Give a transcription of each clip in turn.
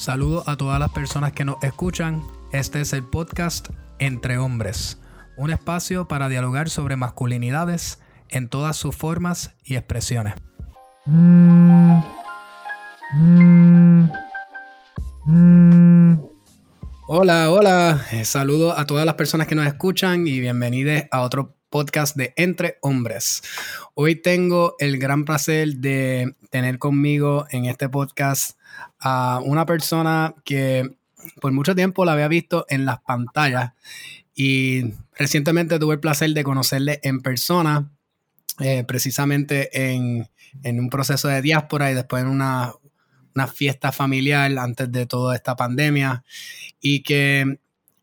Saludos a todas las personas que nos escuchan. Este es el podcast Entre Hombres, un espacio para dialogar sobre masculinidades en todas sus formas y expresiones. Hola, hola. Eh, saludos a todas las personas que nos escuchan y bienvenidos a otro podcast de Entre Hombres. Hoy tengo el gran placer de tener conmigo en este podcast a una persona que por mucho tiempo la había visto en las pantallas y recientemente tuve el placer de conocerle en persona, eh, precisamente en, un proceso de diáspora y después en una, fiesta familiar antes de toda esta pandemia y que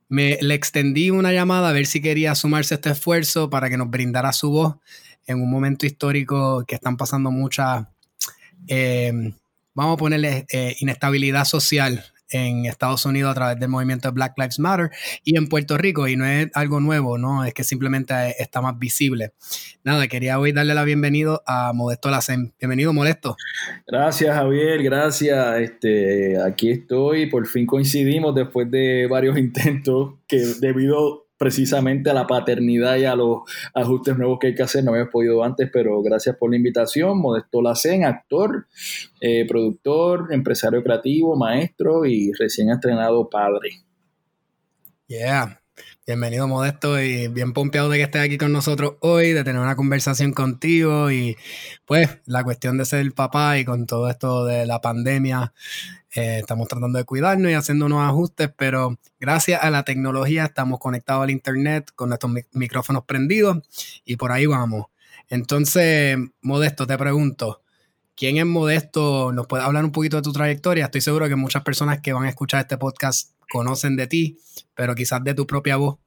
me le extendí una llamada a ver si quería sumarse a este esfuerzo para que nos brindara su voz en un momento histórico que están pasando muchas eh, vamos a ponerle eh, inestabilidad social en Estados Unidos a través del movimiento Black Lives Matter y en Puerto Rico, y no es algo nuevo, ¿no? Es que simplemente está más visible. Nada, quería hoy darle la bienvenida a Modesto Lacen. Bienvenido, Modesto. Gracias, Javier, gracias. Este, aquí estoy, por fin coincidimos después de varios intentos que debido precisamente a la paternidad y a los ajustes nuevos que hay que hacer. No había podido antes, pero gracias por la invitación. Modesto Lacen, actor, eh, productor, empresario creativo, maestro y recién estrenado padre. Yeah. Bienvenido Modesto y bien pompeado de que estés aquí con nosotros hoy, de tener una conversación contigo y pues la cuestión de ser el papá y con todo esto de la pandemia, eh, estamos tratando de cuidarnos y haciendo unos ajustes, pero gracias a la tecnología estamos conectados al internet con nuestros micrófonos prendidos y por ahí vamos. Entonces, Modesto, te pregunto, ¿quién es Modesto? ¿Nos puede hablar un poquito de tu trayectoria? Estoy seguro que muchas personas que van a escuchar este podcast conocen de ti, pero quizás de tu propia voz.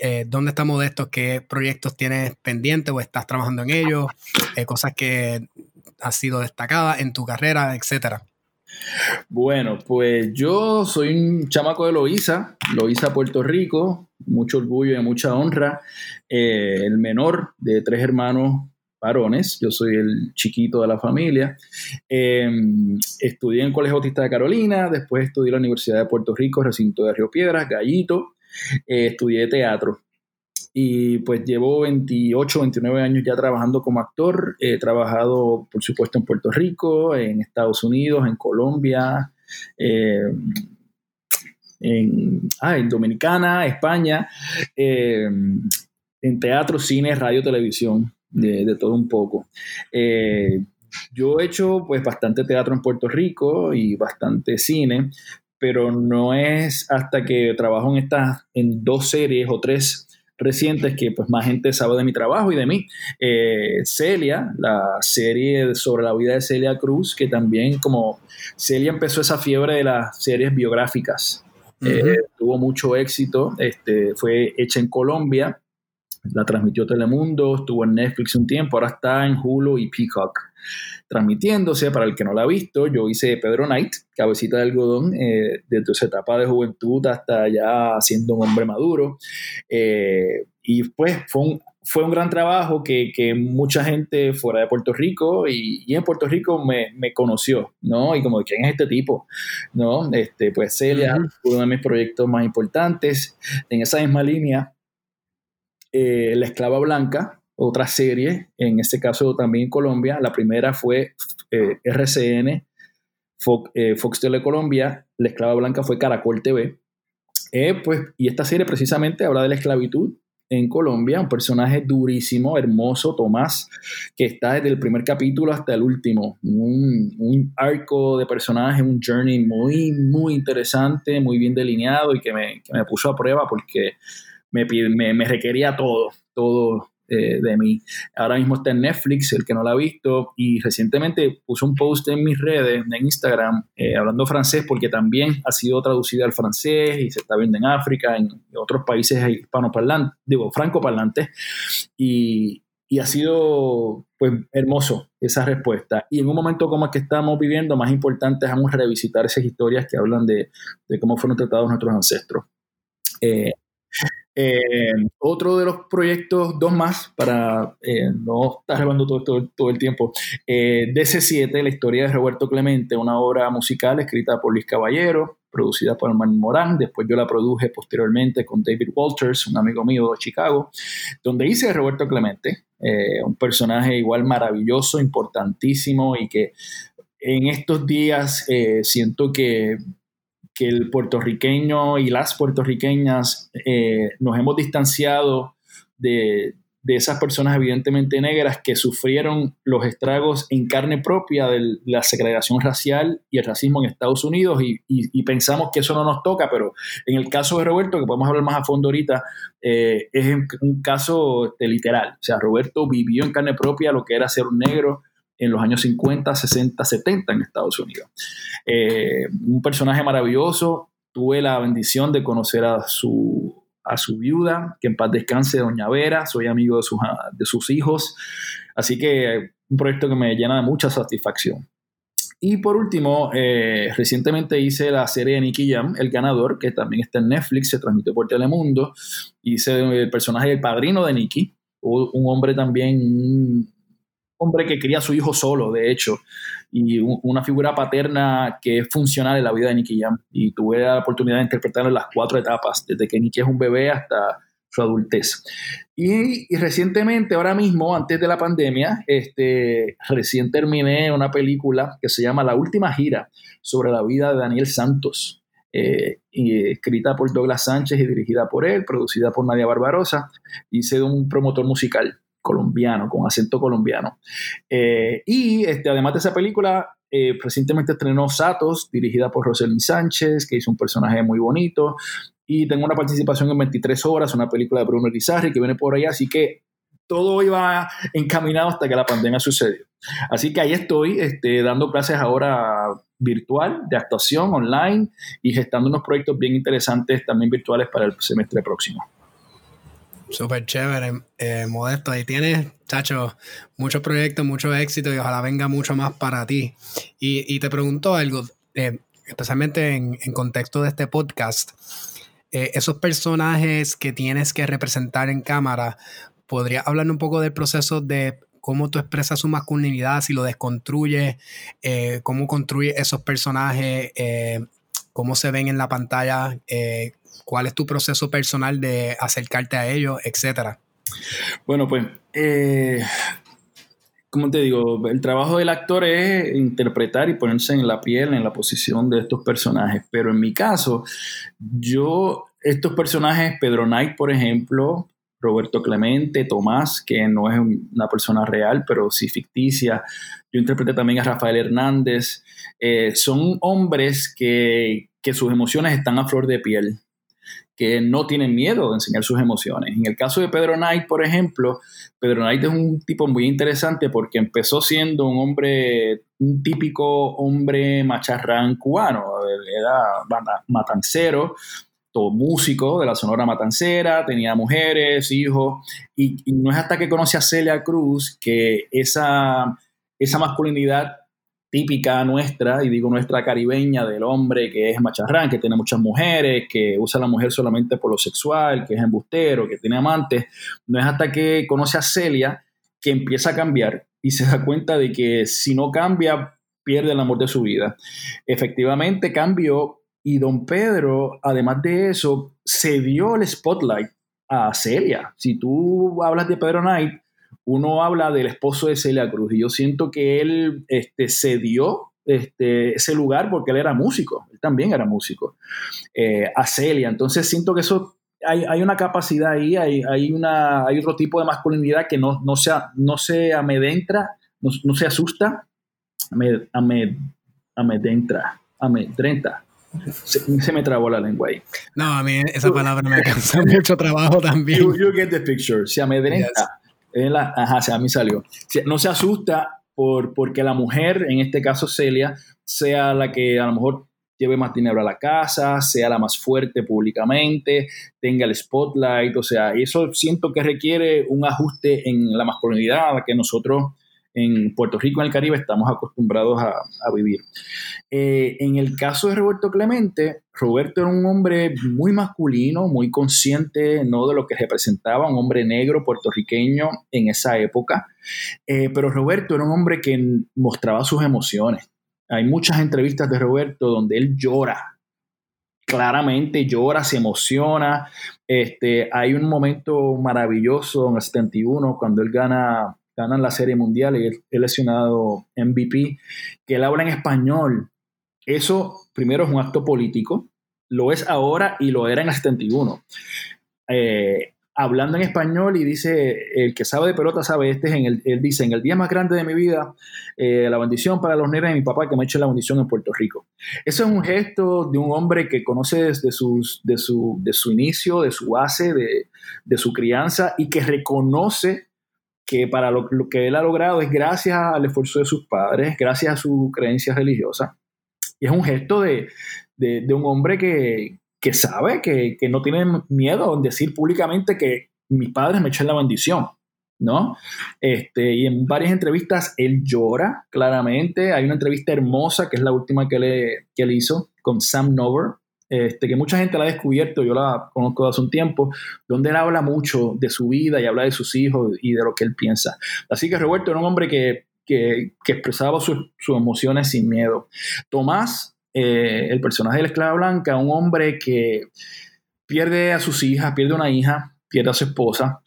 Eh, ¿Dónde está Modesto? ¿Qué proyectos tienes pendientes o estás trabajando en ellos? Eh, cosas que has sido destacadas en tu carrera, etcétera. Bueno, pues yo soy un chamaco de Loíza, Loíza, Puerto Rico, mucho orgullo y mucha honra. Eh, el menor de tres hermanos varones, yo soy el chiquito de la familia. Em, estudié en Colegio Bautista de Carolina, después estudié en la Universidad de Puerto Rico, recinto de Río Piedras, Gallito. Eh, estudié teatro y pues llevo 28, 29 años ya trabajando como actor. He trabajado, por supuesto, en Puerto Rico, en Estados Unidos, en Colombia, eh, ah, en, Dominicana, España, eh, en teatro, cine, radio, televisión, de, todo un poco. Eh, yo he hecho pues bastante teatro en Puerto Rico y bastante cine, pero no es hasta que trabajo en estas, en dos series o tres recientes que pues más gente sabe de mi trabajo y de mí. Eh, Celia, la serie sobre la vida de Celia Cruz, que también como Celia empezó esa fiebre de las series biográficas. Eh, tuvo mucho éxito, este, fue hecha en Colombia, la transmitió Telemundo, estuvo en Netflix un tiempo, ahora está en Hulu y Peacock transmitiéndose. Para el que no la ha visto, yo hice Pedro Knight, cabecita de algodón, eh, desde su etapa de juventud hasta ya siendo un hombre maduro. Eh, y pues fue un, fue un gran trabajo que, que, mucha gente fuera de Puerto Rico y, y en Puerto Rico me, me, conoció, ¿no? Y como, ¿quién es este tipo? ¿No? Este, pues Celia, uno de mis proyectos más importantes. En esa misma línea, eh, La Esclava Blanca, otra serie, en este caso también en Colombia. La primera fue eh, RCN, Fox, eh, Fox Tele Colombia, La Esclava Blanca fue Caracol TV. Eh, pues, y esta serie precisamente habla de la esclavitud en Colombia, un personaje durísimo, hermoso, Tomás, que está desde el primer capítulo hasta el último. Un, arco de personaje, un journey muy, muy interesante, muy bien delineado y que me puso a prueba porque me, me, requería todo, todo eh, de mí. Ahora mismo está en Netflix, el que no la ha visto, y recientemente puse un post en mis redes, en Instagram, eh, hablando francés, porque también ha sido traducida al francés y se está viendo en África, en otros países hispanoparlantes, digo, francoparlantes, y, y ha sido pues hermoso esa respuesta. Y en un momento como el que estamos viviendo, más importante es aún revisitar esas historias que hablan de, de cómo fueron tratados nuestros ancestros. Eh, Eh, otro de los proyectos, dos más, para eh, no estar llevando todo, todo, el tiempo. Eh, DC7, la historia de Roberto Clemente, una obra musical escrita por Luis Caballero, producida por Manuel Morán. Después yo la produje posteriormente con David Walters, un amigo mío de Chicago, donde hice Roberto Clemente, un personaje igual maravilloso, importantísimo y que en estos días siento que que el puertorriqueño y las puertorriqueñas eh, nos hemos distanciado de, esas personas evidentemente negras que sufrieron los estragos en carne propia de la segregación racial y el racismo en Estados Unidos y, pensamos que eso no nos toca, pero en el caso de Roberto, que podemos hablar más a fondo ahorita, eh, es un caso este, literal. O sea, Roberto vivió en carne propia lo que era ser un negro en los años 50, 60, 70 en Estados Unidos. Eh, un personaje maravilloso. Tuve la bendición de conocer a su, a su viuda, que en paz descanse, Doña Vera. Soy amigo de sus, de sus hijos. Así que un proyecto que me llena de mucha satisfacción. Y por último, eh, recientemente hice la serie de Nicky Jam, El Ganador, que también está en Netflix, se transmitió por Telemundo. Hice el personaje del padrino de Nicky, un hombre también hombre que cría a su hijo solo, de hecho, y una figura paterna que es funcional en la vida de Nicky Jam. Y tuve la oportunidad de interpretarlo en las cuatro etapas, desde que Nicky es un bebé hasta su adultez. Y, recientemente, ahora mismo, antes de la pandemia, este, recién terminé una película que se llama La Última Gira sobre la vida de Daniel Santos. Eh, escrita por Douglas Sánchez y dirigida por él, producida por Nadia Barbarosa. Hice de un promotor musical colombiano, con acento colombiano. Eh, y este, además de esa película, eh, recientemente estrenó Satos, dirigida por Roselyn Sánchez, que hizo un personaje muy bonito. Y tengo una participación en 23 horas, una película de Bruno Rizarri que viene por allá, así que todo iba encaminado hasta que la pandemia sucedió. Así que ahí estoy este, dando clases ahora virtual de actuación online y gestando unos proyectos bien interesantes también virtuales para el semestre próximo. Súper chévere, eh, Modesto. Ahí tienes, chacho, muchos proyectos, mucho éxito y ojalá venga mucho más para ti. Y, te pregunto algo, eh, especialmente en, contexto de este podcast, eh, esos personajes que tienes que representar en cámara, ¿podrías hablar un poco del proceso de cómo tú expresas su masculinidad, si lo desconstruyes, cómo construyes esos personajes, cómo se ven en la pantalla, cuál es tu proceso personal de acercarte a ellos, etcétera. Bueno, pues, eh, como te digo, el trabajo del actor es interpretar y ponerse en la piel, en la posición de estos personajes. Pero en mi caso, yo, estos personajes, Pedro Knight, por ejemplo, Roberto Clemente, Tomás, que no es una persona real, pero sí ficticia. Yo interpreté también a Rafael Hernández. Eh, son hombres que, que sus emociones están a flor de piel que no tienen miedo de enseñar sus emociones. En el caso de Pedro Knight, por ejemplo, Pedro Knight es un tipo muy interesante porque empezó siendo un hombre, un típico hombre macharrán cubano, era matancero, todo músico de la Sonora Matancera, tenía mujeres, hijos, y, y no es hasta que conoce a Celia Cruz que esa, esa masculinidad típica nuestra, y digo nuestra caribeña, del hombre que es macharrán, que tiene muchas mujeres, que usa a la mujer solamente por lo sexual, que es embustero, que tiene amantes, no es hasta que conoce a Celia que empieza a cambiar y se da cuenta de que si no cambia, pierde el amor de su vida. Efectivamente cambió y don Pedro, además de eso, se dio el spotlight a Celia. Si tú hablas de Pedro Knight, uno habla del esposo de Celia Cruz y yo siento que él este, cedió este, ese lugar porque él era músico, él también era músico, eh, a Celia. Entonces siento que eso hay, una capacidad ahí, hay, hay, una, hay otro tipo de masculinidad que no, no, se, no se amedentra, no, se asusta, amed, amed, amedrentra. Se, se, me trabó la lengua ahí. No, a mí esa palabra me cansa mucho trabajo también. You, get the picture. Se amedrenta ajá, a mí salió. No se asusta por, porque la mujer, en este caso Celia, sea la que a lo mejor lleve más dinero a la casa, sea la más fuerte públicamente, tenga el spotlight, o sea, eso siento que requiere un ajuste en la masculinidad que nosotros en Puerto Rico, en el Caribe, estamos acostumbrados a, vivir. Eh, en el caso de Roberto Clemente, Roberto era un hombre muy masculino, muy consciente ¿no? de lo que representaba, un hombre negro puertorriqueño en esa época, eh, pero Roberto era un hombre que mostraba sus emociones. Hay muchas entrevistas de Roberto donde él llora claramente llora, se emociona. Este, hay un momento maravilloso en el 71 cuando él gana, gana la Serie Mundial y es lesionado MVP, que él habla en español. Eso primero es un acto político, lo es ahora y lo era en el 71. Eh, hablando en español y dice, el que sabe de pelota sabe, este es en el, él dice, en el día más grande de mi vida, eh, la bendición para los nenes de mi papá que me eche la bendición en Puerto Rico. Eso es un gesto de un hombre que conoce desde sus, de, su, de su inicio, de su base, de, de su crianza y que reconoce que para lo, que él ha logrado es gracias al esfuerzo de sus padres, gracias a su creencia religiosa. Y es un gesto de, de, un hombre que, que sabe que, no tiene miedo en decir públicamente que mis padres me echan la bendición, ¿no? Este, y en varias entrevistas él llora claramente. Hay una entrevista hermosa que es la última que, le, que él hizo con Sam Nover, este, que mucha gente la ha descubierto, yo la conozco hace un tiempo, donde él habla mucho de su vida y habla de sus hijos y de lo que él piensa. Así que Roberto era un hombre que, expresaba sus emociones sin miedo. Tomás eh, el personaje de la esclava blanca, un hombre que pierde a sus hijas, pierde una hija, pierde a su esposa.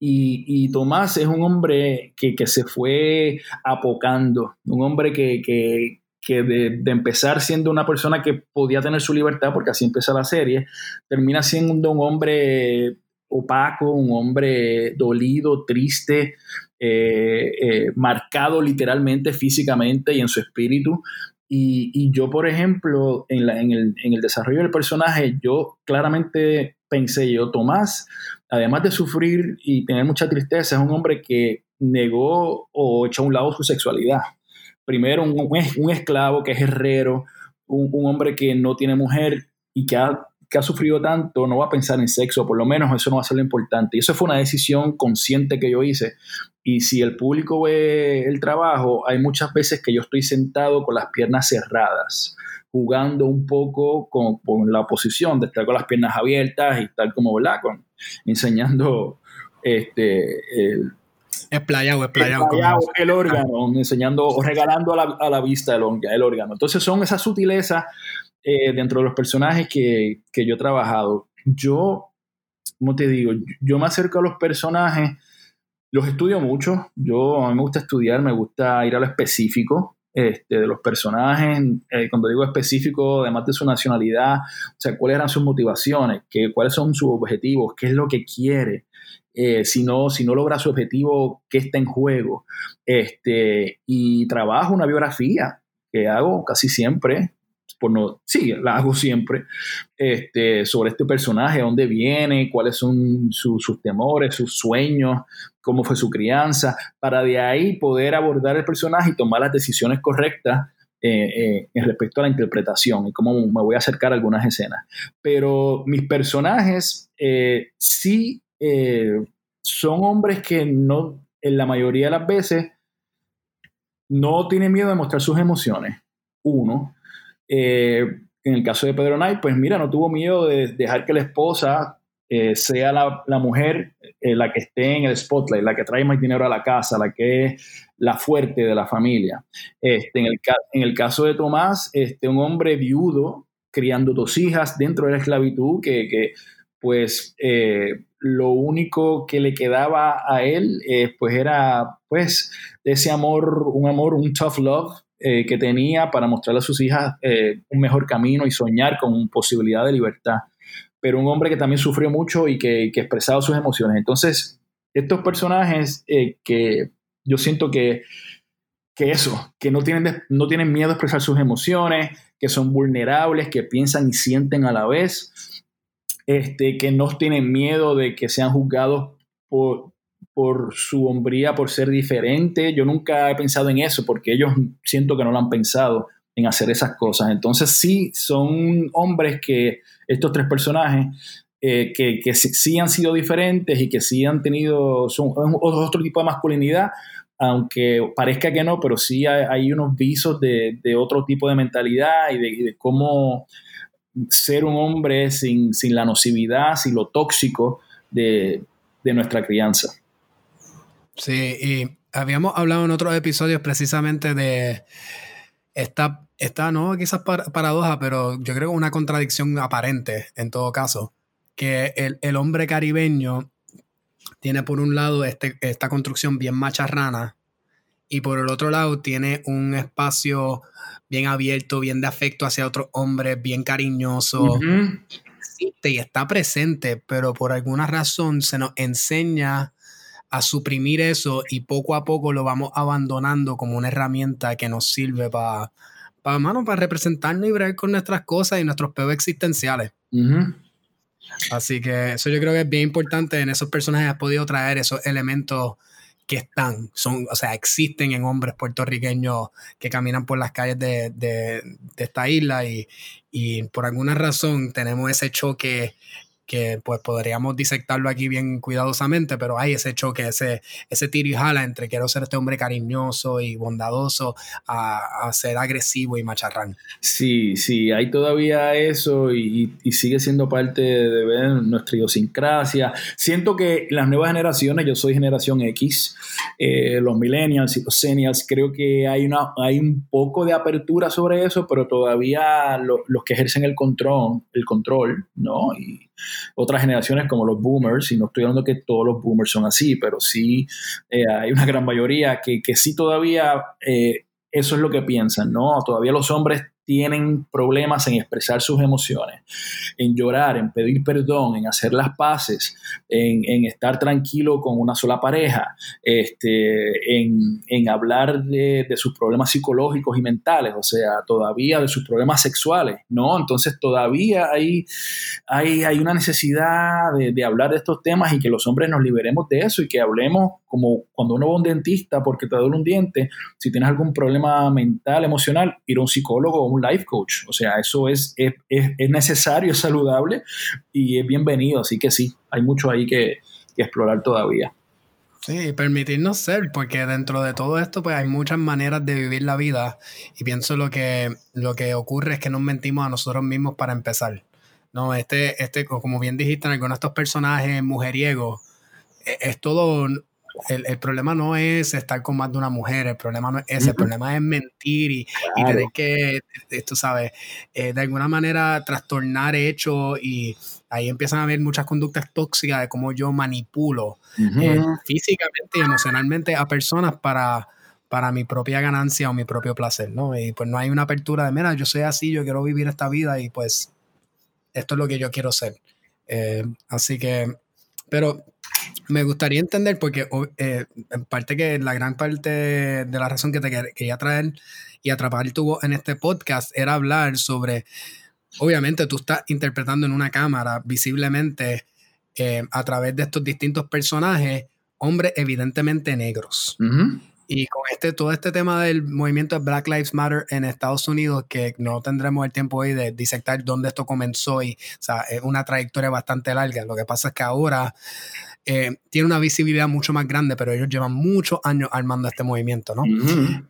Y, Tomás es un hombre que, se fue apocando, un hombre que, de, empezar siendo una persona que podía tener su libertad, porque así empieza la serie, termina siendo un hombre opaco, un hombre dolido, triste, eh, eh, marcado literalmente físicamente y en su espíritu y, yo, por ejemplo, en, en, el, en, el, desarrollo del personaje, yo claramente pensé, yo, Tomás, además de sufrir y tener mucha tristeza, es un hombre que negó o echó a un lado su sexualidad. Primero, un, un esclavo que es herrero, un, hombre que no tiene mujer y que ha, sufrido tanto, no va a pensar en sexo, por lo menos eso no va a ser lo importante. Y eso fue una decisión consciente que yo hice, y si el público ve el trabajo, hay muchas veces que yo estoy sentado con las piernas cerradas, jugando un poco con, la posición de estar con las piernas abiertas y estar como, ¿verdad? Con, enseñando este, el, Esplayado, esplayado. el órgano, enseñando o regalando a la, vista el, el, órgano. Entonces son esas sutilezas eh, dentro de los personajes que, que, yo he trabajado. Yo, como te digo, yo me acerco a los personajes los estudio mucho. Yo, a mí me gusta estudiar, me gusta ir a lo específico este, de los personajes. Eh, cuando digo específico, además de su nacionalidad, o sea, cuáles eran sus motivaciones, qué, cuáles son sus objetivos, qué es lo que quiere. Eh, si, no, si no logra su objetivo, qué está en juego. Este, y trabajo una biografía que hago casi siempre, por no, sí, la hago siempre, este, sobre este personaje, dónde viene, cuáles son sus temores, sus sueños, cómo fue su crianza, para de ahí poder abordar el personaje y tomar las decisiones correctas eh, eh, respecto a la interpretación y cómo me voy a acercar a algunas escenas. Pero mis personajes eh, sí son hombres que no, en la mayoría de las veces, no tienen miedo de mostrar sus emociones. Uno. en el caso de Pedro Knight, pues mira, no tuvo miedo de dejar que la esposa eh, sea la, mujer eh, la que esté en el spotlight, la que trae más dinero a la casa, la que es la fuerte de la familia. Este, en, el, en el caso de Tomás, este, un hombre viudo criando dos hijas dentro de la esclavitud, que, pues eh, lo único que le quedaba a él pues era pues ese amor, un amor, un tough love que tenía para mostrarle a sus hijas un mejor camino y soñar con posibilidad de libertad pero un hombre que también sufrió mucho y que, expresaba sus emociones. Entonces, estos personajes eh, que yo siento que, que eso, que no tienen, no tienen miedo a expresar sus emociones, que son vulnerables, que piensan y sienten a la vez, este, que no tienen miedo de que sean juzgados por, por su hombría, por ser diferente. Yo nunca he pensado en eso porque ellos siento que no lo han pensado en hacer esas cosas. Entonces sí, son hombres que estos tres personajes eh, que, que sí, han sido diferentes y que sí han tenido son otro tipo de masculinidad, aunque parezca que no, pero sí hay, unos visos de, otro tipo de mentalidad y de, cómo ser un hombre sin, la nocividad, sin lo tóxico de, nuestra crianza. Sí, y habíamos hablado en otros episodios precisamente de esta, esta no quizás paradoja, pero yo creo una contradicción aparente en todo caso, que el, el hombre caribeño tiene por un lado este, esta construcción bien macharrana y por el otro lado tiene un espacio bien abierto, bien de afecto hacia otros hombres, bien cariñoso. Existe y está presente, pero por alguna razón se nos enseña a suprimir eso y poco a poco lo vamos abandonando como una herramienta que nos sirve para para para representarnos y ver con nuestras cosas y nuestros peos existenciales. Así que eso yo creo que es bien importante. En esos personajes has podido traer esos elementos que están, son, o sea, existen en hombres puertorriqueños que caminan por las calles de, de, de esta isla y, y, por alguna razón tenemos ese choque que pues podríamos disectarlo aquí bien cuidadosamente, pero hay ese choque, ese, ese tiro y jala entre quiero ser este hombre cariñoso y bondadoso a, ser agresivo y macharrán. Sí, sí, hay todavía eso y, sigue siendo parte de nuestra idiosincrasia. Siento que las nuevas generaciones, yo soy generación X, eh, los millennials y los seniors, creo que hay, una, hay un poco de apertura sobre eso, pero todavía los que ejercen el control, el control, ¿no? Y, otras generaciones como los boomers, y no estoy hablando que todos los boomers son así, pero sí eh, hay una gran mayoría que, que sí todavía eh, eso es lo que piensan, ¿no? Todavía los hombres tienen problemas en expresar sus emociones, en llorar, en pedir perdón, en hacer las paces, en, estar tranquilo con una sola pareja, este, en, hablar de, sus problemas psicológicos y mentales, o sea, todavía de sus problemas sexuales, ¿no? Entonces todavía hay, hay, hay una necesidad de, de hablar de estos temas y que los hombres nos liberemos de eso y que hablemos como cuando uno va a un dentista porque te duele un diente, si tienes algún problema mental, emocional, ir a un psicólogo o un life coach. O sea, eso es, es, es necesario, es saludable y es bienvenido. Así que sí, hay mucho ahí que, explorar todavía. Sí, permitirnos ser, porque dentro de todo esto, pues hay muchas maneras de vivir la vida. Y pienso lo que, lo que ocurre es que nos mentimos a nosotros mismos para empezar. No, este, este, como bien dijiste, en algunos de estos personajes mujeriegos, es, es todo el, problema no es estar con más de una mujer, el problema no es ese, el problema es mentir y, tener que, eh, tú sabes, eh, de alguna manera trastornar hechos y ahí empiezan a haber muchas conductas tóxicas de cómo yo manipulo eh, físicamente y emocionalmente a personas para, para mi propia ganancia o mi propio placer, ¿no? Y pues no hay una apertura de, mira, yo soy así, yo quiero vivir esta vida y pues esto es lo que yo quiero ser. así que, pero me gustaría entender, porque eh, en parte que la gran parte de la razón que te quería traer y atrapar tu en este podcast era hablar sobre, obviamente tú estás interpretando en una cámara visiblemente eh, a través de estos distintos personajes, hombres evidentemente negros. Y con este, todo este tema del movimiento de Black Lives Matter en Estados Unidos, que no tendremos el tiempo hoy de disectar dónde esto comenzó y, o sea, es una trayectoria bastante larga. Lo que pasa es que ahora eh, tiene una visibilidad mucho más grande, pero ellos llevan muchos años armando este movimiento, ¿no?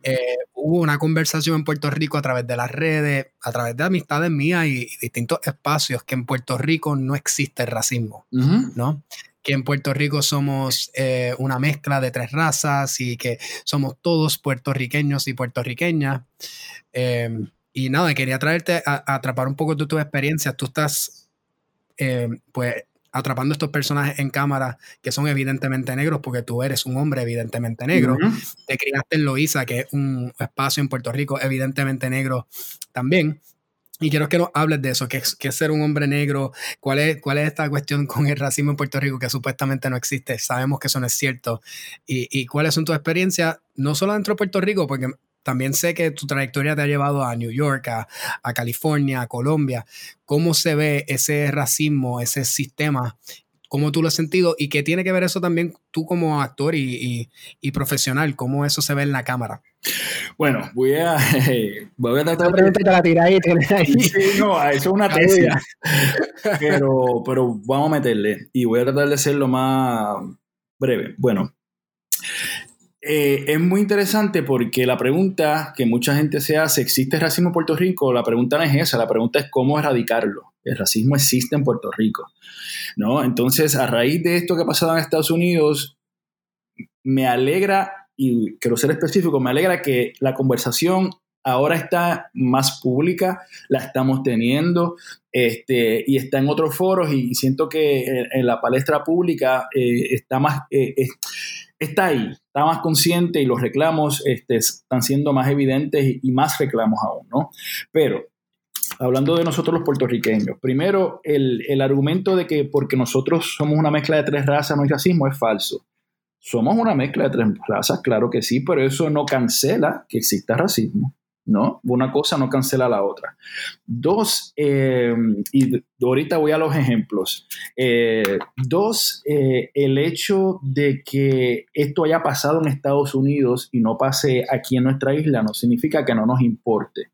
Eh, hubo una conversación en Puerto Rico a través de las redes, a través de amistades mías y, distintos espacios, que en Puerto Rico no existe racismo, ¿no? Que en Puerto Rico somos eh, una mezcla de tres razas y que somos todos puertorriqueños y puertorriqueñas. y nada, quería traerte a, atrapar un poco de tu experiencia. Tú estás, pues, atrapando estos personajes en cámara que son evidentemente negros, porque tú eres un hombre evidentemente negro. Te criaste en Loíza, que es un espacio en Puerto Rico evidentemente negro también. Y quiero que nos hables de eso, qué es, es ser un hombre negro, cuál es, cuál es esta cuestión con el racismo en Puerto Rico que supuestamente no existe, sabemos que eso no es cierto, y, y cuáles son tus experiencias, no solo dentro de Puerto Rico, porque también sé que tu trayectoria te ha llevado a New York, a, California, a Colombia. ¿Cómo se ve ese racismo, ese sistema? ¿Cómo tú lo has sentido? ¿Y qué tiene que ver eso también tú como actor y, profesional? ¿Cómo eso se ve en la cámara? Bueno, voy a, voy a tratar de... la tira ahí, Sí, no, eso es una tesis. pero, pero vamos a meterle. Y voy a tratar de ser lo más breve. Bueno, Eh, es muy interesante porque la pregunta que mucha gente se hace, ¿existe racismo en Puerto Rico? La pregunta no es esa, la pregunta es cómo erradicarlo. El racismo existe en Puerto Rico, ¿no? Entonces, a raíz de esto que ha pasado en Estados Unidos, me alegra, y quiero ser específico, me alegra que la conversación ahora está más pública, la estamos teniendo este, y está en otros foros y siento que en, la palestra pública eh, está más... Eh, está ahí, está más consciente y los reclamos este, están siendo más evidentes y, más reclamos aún, ¿no? Pero hablando de nosotros los puertorriqueños, primero, el, el, argumento de que porque nosotros somos una mezcla de tres razas no hay racismo es falso. Somos una mezcla de tres razas, claro que sí, pero eso no cancela que exista racismo. ¿No? Una cosa no cancela la otra. Dos, eh, y ahorita voy a los ejemplos. Eh, dos, eh, el hecho de que esto haya pasado en Estados Unidos y no pase aquí en nuestra isla no significa que no nos importe.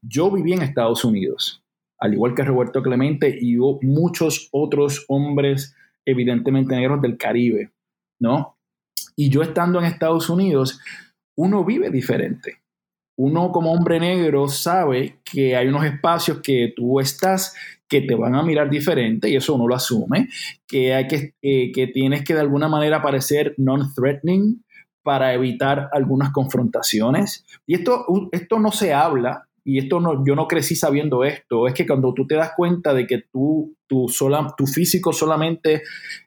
Yo viví en Estados Unidos, al igual que Roberto Clemente y muchos otros hombres evidentemente negros del Caribe, ¿no? Y yo estando en Estados Unidos, uno vive diferente uno como hombre negro sabe que hay unos espacios que tú estás que te van a mirar diferente y eso uno lo asume, que, hay que, eh, que tienes que de alguna manera parecer non-threatening para evitar algunas confrontaciones. Y esto, esto no se habla, y esto no, yo no crecí sabiendo esto, es que cuando tú te das cuenta de que tú, tú sola, tu físico solamente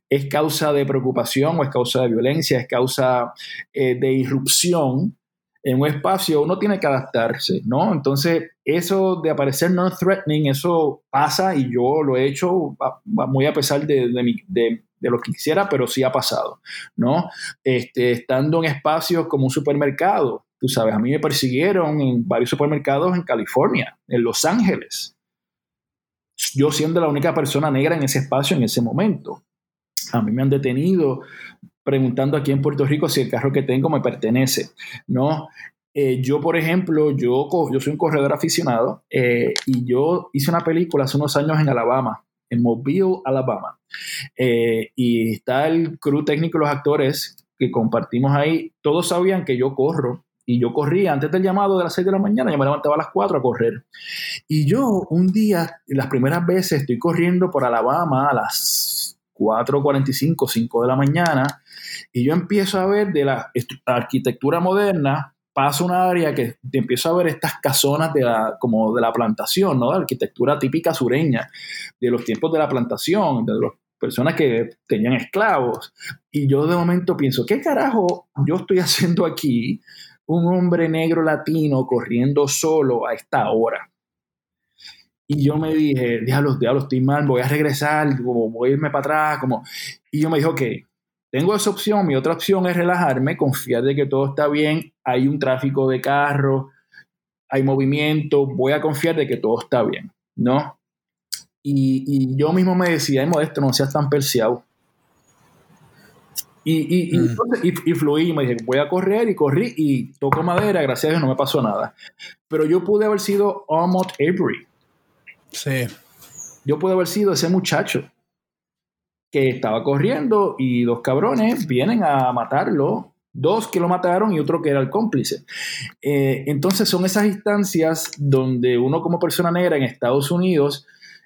es causa de preocupación o es causa de violencia, es causa eh, de irrupción, en un espacio uno tiene que adaptarse, ¿no? Entonces, eso de aparecer non-threatening, eso pasa y yo lo he hecho muy a pesar de, de, lo que quisiera, pero sí ha pasado, ¿no? Este, estando en espacios como un supermercado, tú sabes, a mí me persiguieron en varios supermercados en California, en Los Ángeles. Yo siendo la única persona negra en ese espacio en ese momento. A mí me han detenido preguntando aquí en Puerto Rico si el carro que tengo me pertenece, ¿no? Eh, yo, por ejemplo, yo, yo soy un corredor aficionado eh, y yo hice una película hace unos años en Alabama, en Mobile, Alabama. Eh, y está el crew técnico, los actores que compartimos ahí, todos sabían que yo corro y yo corría antes del llamado de las 6 de la mañana, yo me levantaba a las 4 a correr. Y yo un día, las primeras veces, estoy corriendo por Alabama a las 4.45, 5 de la mañana, y yo empiezo a ver de la arquitectura moderna, paso a una área que empiezo a ver estas casonas de la, como de la plantación, ¿no? De arquitectura típica sureña, de los tiempos de la plantación, de las personas que tenían esclavos. Y yo de momento pienso, ¿qué carajo yo estoy haciendo aquí? Un hombre negro latino corriendo solo a esta hora. Y yo me dije, diablos, diablos, estoy mal, voy a regresar, voy a irme para atrás, como... Y yo me dije, ok, tengo esa opción, mi otra opción es relajarme, confiar de que todo está bien, hay un tráfico de carros, hay movimiento, voy a confiar de que todo está bien, ¿no? Y, yo mismo me decía, ay, Modesto, no seas tan perseado. Y, y, mm. y, fluí, me dije, voy a correr y corrí y toco madera, gracias a Dios no me pasó nada. Pero yo pude haber sido Ahmad Avery. Sí. Yo pude haber sido ese muchacho que estaba corriendo y dos cabrones vienen a matarlo, dos que lo mataron y otro que era el cómplice. Eh, entonces son esas instancias donde uno como persona negra en Estados Unidos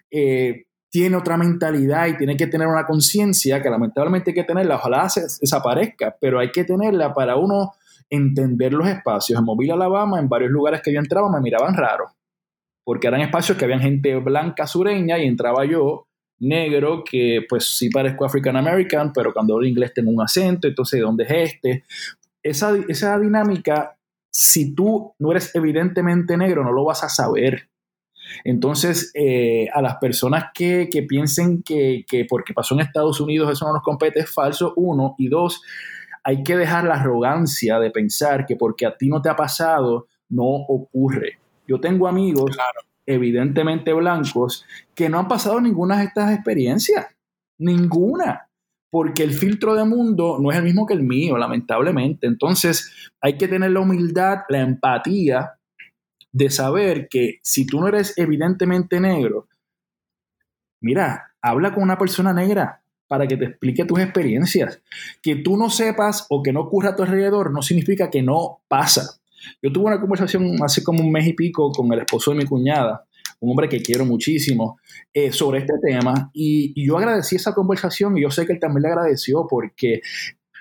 eh, tiene otra mentalidad y tiene que tener una conciencia que lamentablemente hay que tenerla, ojalá se desaparezca, pero hay que tenerla para uno entender los espacios. En Mobile, Alabama, en varios lugares que yo entraba me miraban raro, porque eran espacios que habían gente blanca sureña y entraba yo negro que pues sí parezco African American, pero cuando hablo inglés tengo un acento, entonces ¿de dónde es este? Esa, esa dinámica, si tú no eres evidentemente negro, no lo vas a saber. Entonces, eh, a las personas que, que piensen que, que, porque pasó en Estados Unidos eso no nos compete, es falso, uno. Y dos, hay que dejar la arrogancia de pensar que porque a ti no te ha pasado, no ocurre. Yo tengo amigos evidentemente blancos, que no han pasado ninguna de estas experiencias. Ninguna. Porque el filtro de mundo no es el mismo que el mío, lamentablemente. Entonces, hay que tener la humildad, la empatía de saber que si tú no eres evidentemente negro, mira, habla con una persona negra, para que te explique tus experiencias. Que tú no sepas o que no ocurra a tu alrededor no significa que no pasa. Yo tuve una conversación hace como un mes y pico con el esposo de mi cuñada, un hombre que quiero muchísimo, eh, sobre este tema. Y, y, yo agradecí esa conversación y yo sé que él también le agradeció porque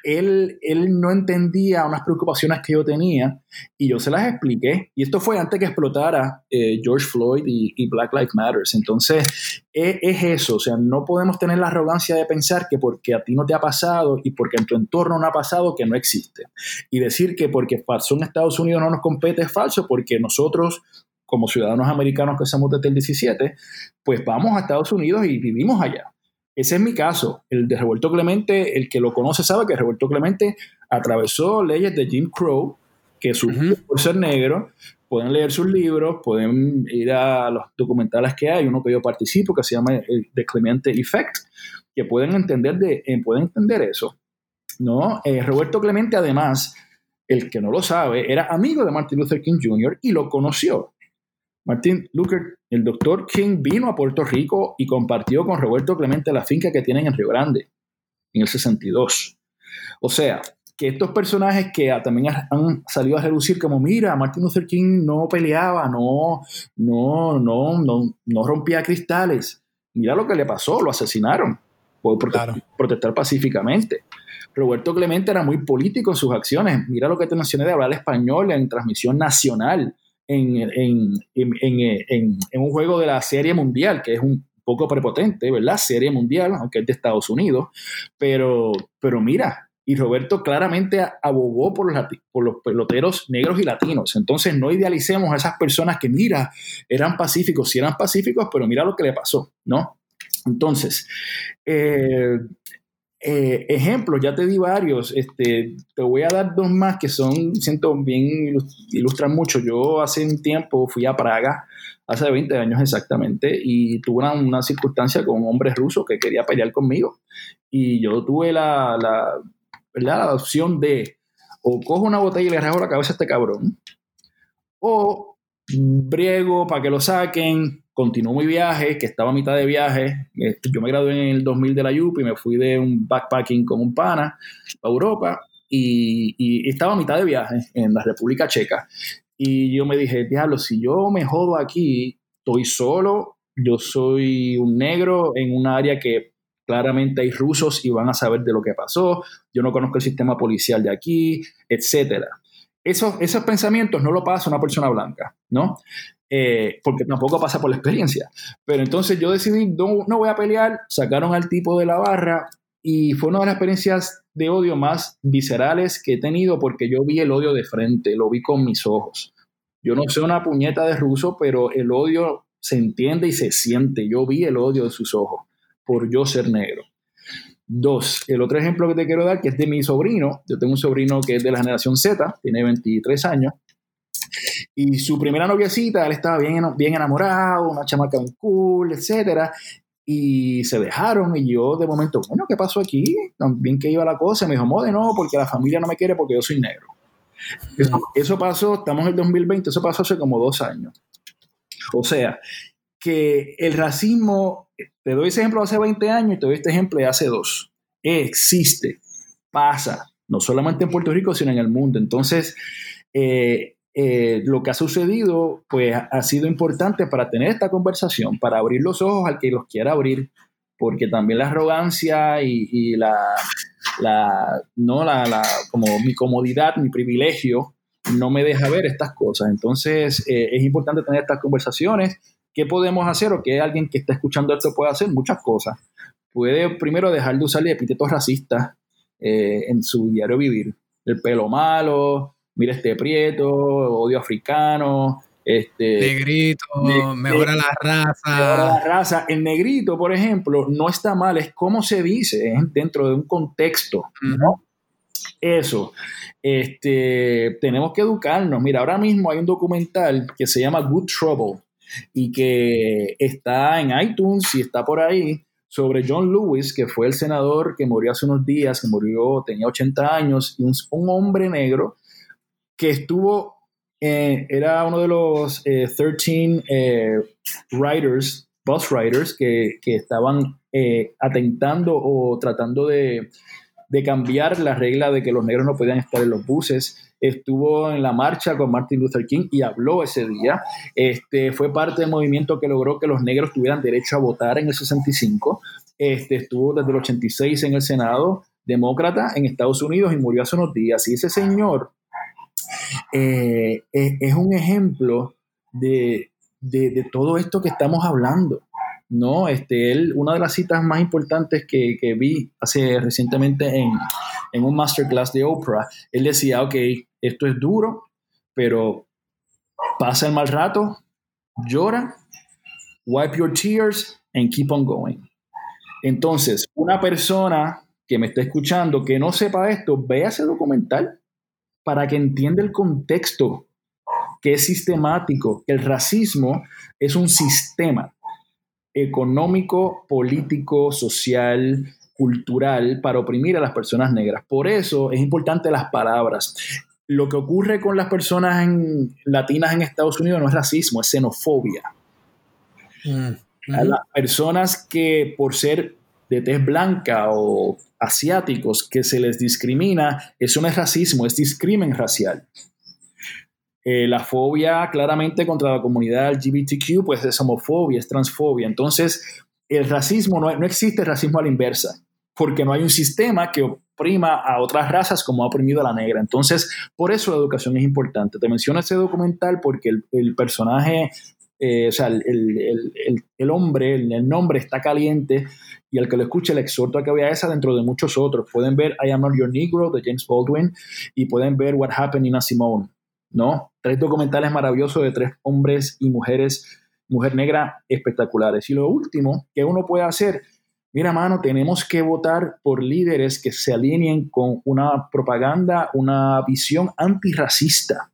él, él no entendía unas preocupaciones que yo tenía y yo se las expliqué. Y esto fue antes que explotara eh, George Floyd y, Black Lives Matter. Entonces, es, es, eso. O sea, no podemos tener la arrogancia de pensar que porque a ti no te ha pasado y porque en tu entorno no ha pasado, que no existe. Y decir que porque pasó en Estados Unidos no nos compete es falso, porque nosotros como ciudadanos americanos que somos desde el 17, pues vamos a Estados Unidos y vivimos allá. Ese es mi caso. El de Revuelto Clemente, el que lo conoce sabe que Revuelto Clemente atravesó leyes de Jim Crow, que su por ser negro, pueden leer sus libros, pueden ir a los documentales que hay, uno que yo participo, que se llama The Clemente Effect, que pueden entender, de, eh, pueden entender eso. ¿no? Eh, Roberto Clemente, además, el que no lo sabe, era amigo de Martin Luther King Jr. y lo conoció. Martin Luther, el doctor King vino a Puerto Rico y compartió con Roberto Clemente la finca que tienen en Río Grande, en el 62. O sea, que estos personajes que también han salido a reducir como, mira, Martin Luther King no peleaba, no, no, no, no, no rompía cristales. Mira lo que le pasó, lo asesinaron por protestar pacíficamente. Roberto Clemente era muy político en sus acciones. Mira lo que te mencioné de hablar español en transmisión nacional en, un juego de la Serie Mundial, que es un poco prepotente, ¿verdad? Serie Mundial, aunque es de Estados Unidos, pero, pero mira, y Roberto claramente abogó por los, por los peloteros negros y latinos. Entonces no idealicemos a esas personas que, mira, eran pacíficos, sí eran pacíficos, pero mira lo que le pasó, ¿no? Entonces, eh, eh, ejemplos, ya te di varios, este, te voy a dar dos más que son, siento bien, ilustran mucho. Yo hace un tiempo fui a Praga, hace 20 años exactamente, y tuve una, circunstancia con un hombre ruso que quería pelear conmigo. Y yo tuve la, la, la opción de o cojo una botella y le rasgo la cabeza a este cabrón, o briego para que lo saquen, continuó mi viaje, que estaba a mitad de viaje. Este, yo me gradué en el 2000 de la UP y me fui de un backpacking con un pana a Europa y, estaba a mitad de viaje en la República Checa. Y yo me dije, diablo, si yo me jodo aquí, estoy solo, yo soy un negro en un área que claramente hay rusos y van a saber de lo que pasó, yo no conozco el sistema policial de aquí, etc. Esos, esos pensamientos no lo pasa una persona blanca, ¿no? Eh, porque tampoco pasa por la experiencia. Pero entonces yo decidí, no, no voy a pelear, sacaron al tipo de la barra y fue una de las experiencias de odio más viscerales que he tenido porque yo vi el odio de frente, lo vi con mis ojos. Yo no sé una puñeta de ruso, pero el odio se entiende y se siente. Yo vi el odio de sus ojos por yo ser negro. Dos, el otro ejemplo que te quiero dar, que es de mi sobrino. Yo tengo un sobrino que es de la generación Z, tiene 23 años, y su primera noviecita, él estaba bien, bien enamorado, una chamaca muy cool, etc. Y se dejaron y yo de momento, bueno, ¿qué pasó aquí? Bien que iba la cosa. Me dijo, mode, no, porque la familia no me quiere porque yo soy negro. Eso, pasó, estamos en el 2020, eso pasó hace como dos años. O sea, que el racismo, te doy ese ejemplo hace 20 años y te doy este ejemplo de hace dos. Existe, pasa, no solamente en Puerto Rico, sino en el mundo. Entonces, eh, eh, lo que ha sucedido, pues ha sido importante para tener esta conversación, para abrir los ojos al que los quiera abrir, porque también la arrogancia y, la, la, no la, como mi comodidad, mi privilegio, no me deja ver estas cosas. Entonces, eh, es importante tener estas conversaciones. ¿Qué podemos hacer o qué alguien que está escuchando esto puede hacer? Muchas cosas. Puede primero dejar de usar epítetos racistas eh, en su diario vivir. El pelo malo, mira este prieto, odio africano, este, negrito, mejora la raza. Mejora la raza. El negrito, por ejemplo, no está mal, es como se dice dentro de un contexto, ¿no? Eso. Este, tenemos que educarnos. Mira, ahora mismo hay un documental que se llama Good Trouble y que está en iTunes y está por ahí sobre John Lewis, que fue el senador que murió hace unos días, que murió, tenía 80 años, y un hombre negro que estuvo, eh, era uno de los 13 eh, eh, writers, bus writers, que, estaban eh, atentando o tratando de, de cambiar la regla de que los negros no podían estar en los buses estuvo en la marcha con Martin Luther King y habló ese día. Este, fue parte del movimiento que logró que los negros tuvieran derecho a votar en el 65. Este, estuvo desde el 86 en el Senado, demócrata en Estados Unidos y murió hace unos días. Y ese señor eh, es, un ejemplo de, de, todo esto que estamos hablando. ¿no? Este, él, una de las citas más importantes que, que vi hace recientemente en, en, un masterclass de Oprah, él decía, ok, esto es duro, pero pasa el mal rato, llora, wipe your tears and keep on going. Entonces, una persona que me está escuchando que no sepa esto, vea ese documental para que entienda el contexto, que es sistemático, que el racismo es un sistema económico, político, social, cultural para oprimir a las personas negras. Por eso es importante las palabras. Lo que ocurre con las personas latinas en Estados Unidos no es racismo, es xenofobia. Mm, a las personas que por ser de tez blanca o asiáticos que se les discrimina, eso no es racismo, es discrimen racial. Eh, la fobia claramente contra la comunidad LGBTQ, pues es homofobia, es transfobia. Entonces, el racismo, no, no existe racismo a la inversa, porque no hay un sistema que oprima a otras razas como ha oprimido a la negra. Entonces, por eso la educación es importante. Te menciono ese documental porque el, personaje, eh, o sea, el, el, hombre, el, nombre está caliente y al que lo escuche le exhorto a que vea esa dentro de muchos otros. Pueden ver I Am Not Your Negro de James Baldwin y pueden ver What Happened in a Simone ¿no? Tres documentales maravillosos de tres hombres y mujeres, mujer negra espectaculares. Y lo último que uno puede hacer, mira, mano, tenemos que votar por líderes que se alineen con una propaganda, una visión antirracista.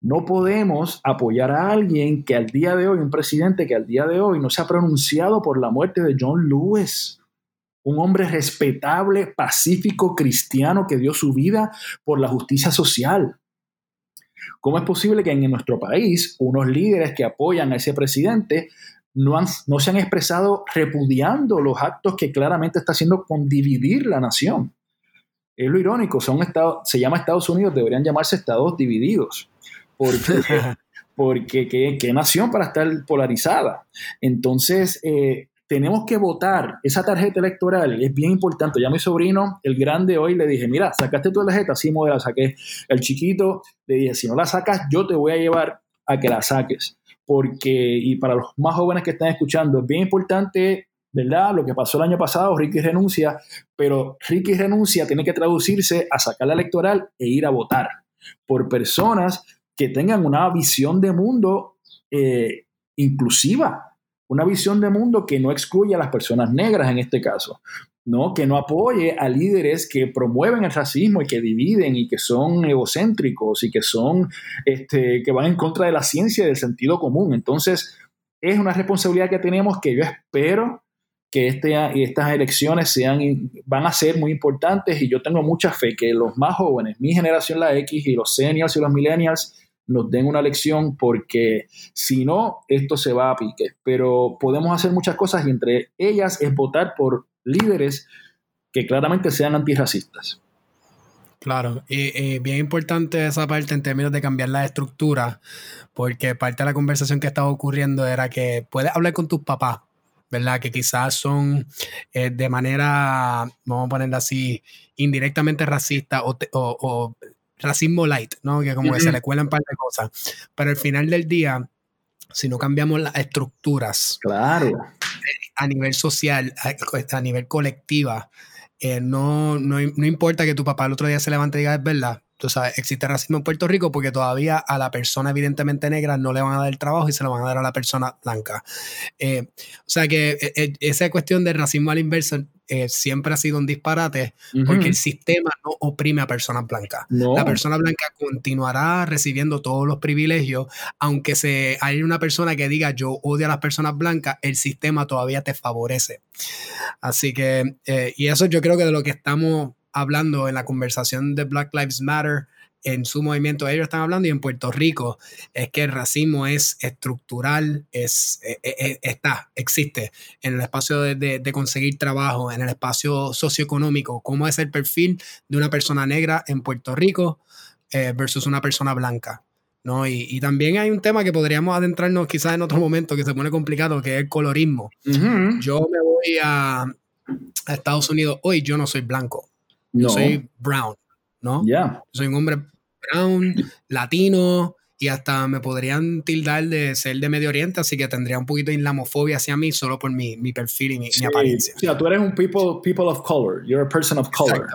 No podemos apoyar a alguien que al día de hoy, un presidente que al día de hoy no se ha pronunciado por la muerte de John Lewis, un hombre respetable, pacífico, cristiano que dio su vida por la justicia social. ¿Cómo es posible que en nuestro país unos líderes que apoyan a ese presidente no, no se han expresado repudiando los actos que claramente está haciendo con dividir la nación? Es lo irónico, son estados, se llama Estados Unidos, deberían llamarse Estados divididos. Porque, porque ¿qué, qué nación para estar polarizada? Entonces, eh, tenemos que votar esa tarjeta electoral, es bien importante. Ya mi sobrino, el grande, hoy le dije, mira, sacaste tu tarjeta, sí, me la saqué. El chiquito, le dije, si no la sacas, yo te voy a llevar a que la saques. Porque, y para los más jóvenes que están escuchando, es bien importante, ¿verdad? Lo que pasó el año pasado, Ricky renuncia, pero Ricky renuncia tiene que traducirse a sacar la electoral e ir a votar por personas que tengan una visión de mundo eh, inclusiva, una visión de mundo que no excluye a las personas negras en este caso, ¿no? que no apoye a líderes que promueven el racismo y que dividen y que son egocéntricos y que son este, que van en contra de la ciencia y del sentido común. Entonces, es una responsabilidad que tenemos que yo espero que este, estas elecciones sean, van a ser muy importantes y yo tengo mucha fe que los más jóvenes, mi generación la X y los seniors y los millennials, nos den una lección porque si no, esto se va a pique. Pero podemos hacer muchas cosas y entre ellas es votar por líderes que claramente sean antirracistas. Claro, y, bien importante esa parte en términos de cambiar la estructura, porque parte de la conversación que estaba ocurriendo era que puedes hablar con tus papás, ¿verdad? Que quizás son eh, de manera, vamos a ponerla así, indirectamente racista o, o racismo light, ¿no? Que como que se le cuelan un par de cosas. Pero al final del día, si no cambiamos las estructuras. Claro. A nivel social, a, nivel colectiva, eh, no, no, no, importa que tu papá el otro día se levante y diga, es verdad, tú sabes, existe racismo en Puerto Rico porque todavía a la persona evidentemente negra no le van a dar el trabajo y se lo van a dar a la persona blanca. Eh, o sea que eh, esa cuestión de racismo al inverso eh, siempre ha sido un disparate porque el sistema no oprime a personas blancas. La persona blanca continuará recibiendo todos los privilegios, aunque se, hay una persona que diga yo odio a las personas blancas, el sistema todavía te favorece. Así que, eh, y eso yo creo que de lo que estamos hablando en la conversación de Black Lives Matter, en su movimiento ellos están hablando y en Puerto Rico es que el racismo es estructural, es, e, e, e, está, existe en el espacio de, de, conseguir trabajo, en el espacio socioeconómico, cómo es el perfil de una persona negra en Puerto Rico eh, versus una persona blanca. ¿no? Y, y, también hay un tema que podríamos adentrarnos quizás en otro momento que se pone complicado, que es el colorismo. Yo me voy a, a, Estados Unidos hoy, yo no soy blanco, yo soy brown, ¿no? Ya. Soy un hombre brown, latino, y hasta me podrían tildar de ser de Medio Oriente, así que tendría un poquito de islamofobia hacia mí solo por mi, mi perfil y mi, mi apariencia. O sea, tú eres un people, people of color, you're a person of color.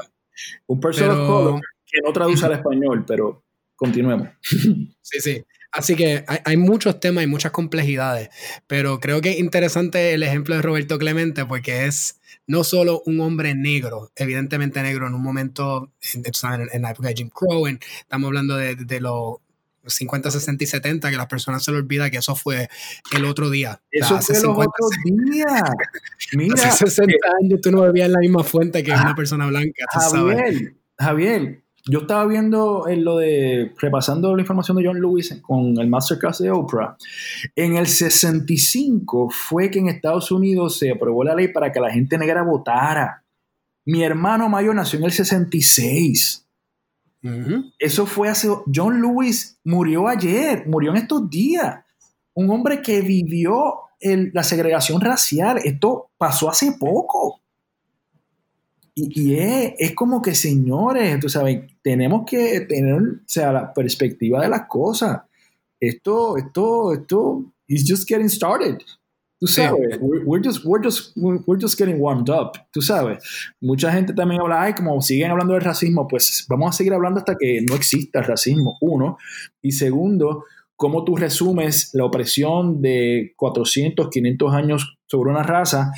Un person of color que no traduce al español, pero continuemos. Sí, sí. Así que hay, hay, muchos temas y muchas complejidades, pero creo que es interesante el ejemplo de Roberto Clemente porque es no solo un hombre negro, evidentemente negro en un momento, en, en la época de Jim Crow, estamos hablando de, de, los 50, 60 y 70, que las personas se les olvida que eso fue el otro día. Eso hace fue 50, los otros días. Mira. Hace 60 años tú no bebías en la misma fuente que una persona blanca, Javier. Javier, yo estaba viendo en lo de, repasando la información de John Lewis con el Masterclass de Oprah. En el 65 fue que en Estados Unidos se aprobó la ley para que la gente negra votara. Mi hermano mayor nació en el 66. Uh -huh. Eso fue hace... John Lewis murió ayer, murió en estos días. Un hombre que vivió el, la segregación racial. Esto pasó hace poco. Y, y es, es, como que, señores, tú sabes, tenemos que tener, o sea, la perspectiva de las cosas. Esto, esto, esto, is just getting started. Tú sabes, sí. we're, we're, just, we're, just, we're just getting warmed up, tú sabes. Mucha gente también habla, ay, como siguen hablando del racismo, pues vamos a seguir hablando hasta que no exista el racismo, uno. Y segundo, cómo tú resumes la opresión de 400, 500 años sobre una raza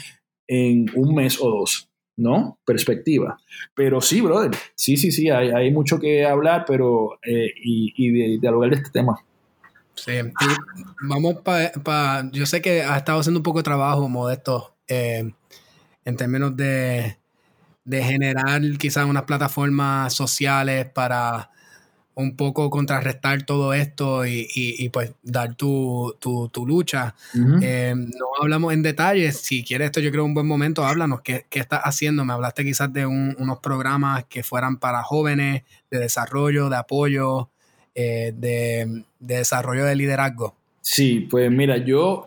en un mes o dos. ¿No? Perspectiva. Pero sí, brother, sí, sí, sí, hay, mucho que hablar, pero eh, y, y de, dialogar de este tema. Sí, vamos para, pa, yo sé que has estado haciendo un poco de trabajo, Modesto, eh, en términos de, de generar quizás unas plataformas sociales para un poco contrarrestar todo esto y, y, y pues dar tu, tu, tu lucha. Uh -huh. eh, no hablamos en detalles, si quieres esto yo creo un buen momento, háblanos, ¿qué, qué estás haciendo? Me hablaste quizás de un, unos programas que fueran para jóvenes, de desarrollo, de apoyo, eh, de, de desarrollo de liderazgo. Sí, pues mira, yo...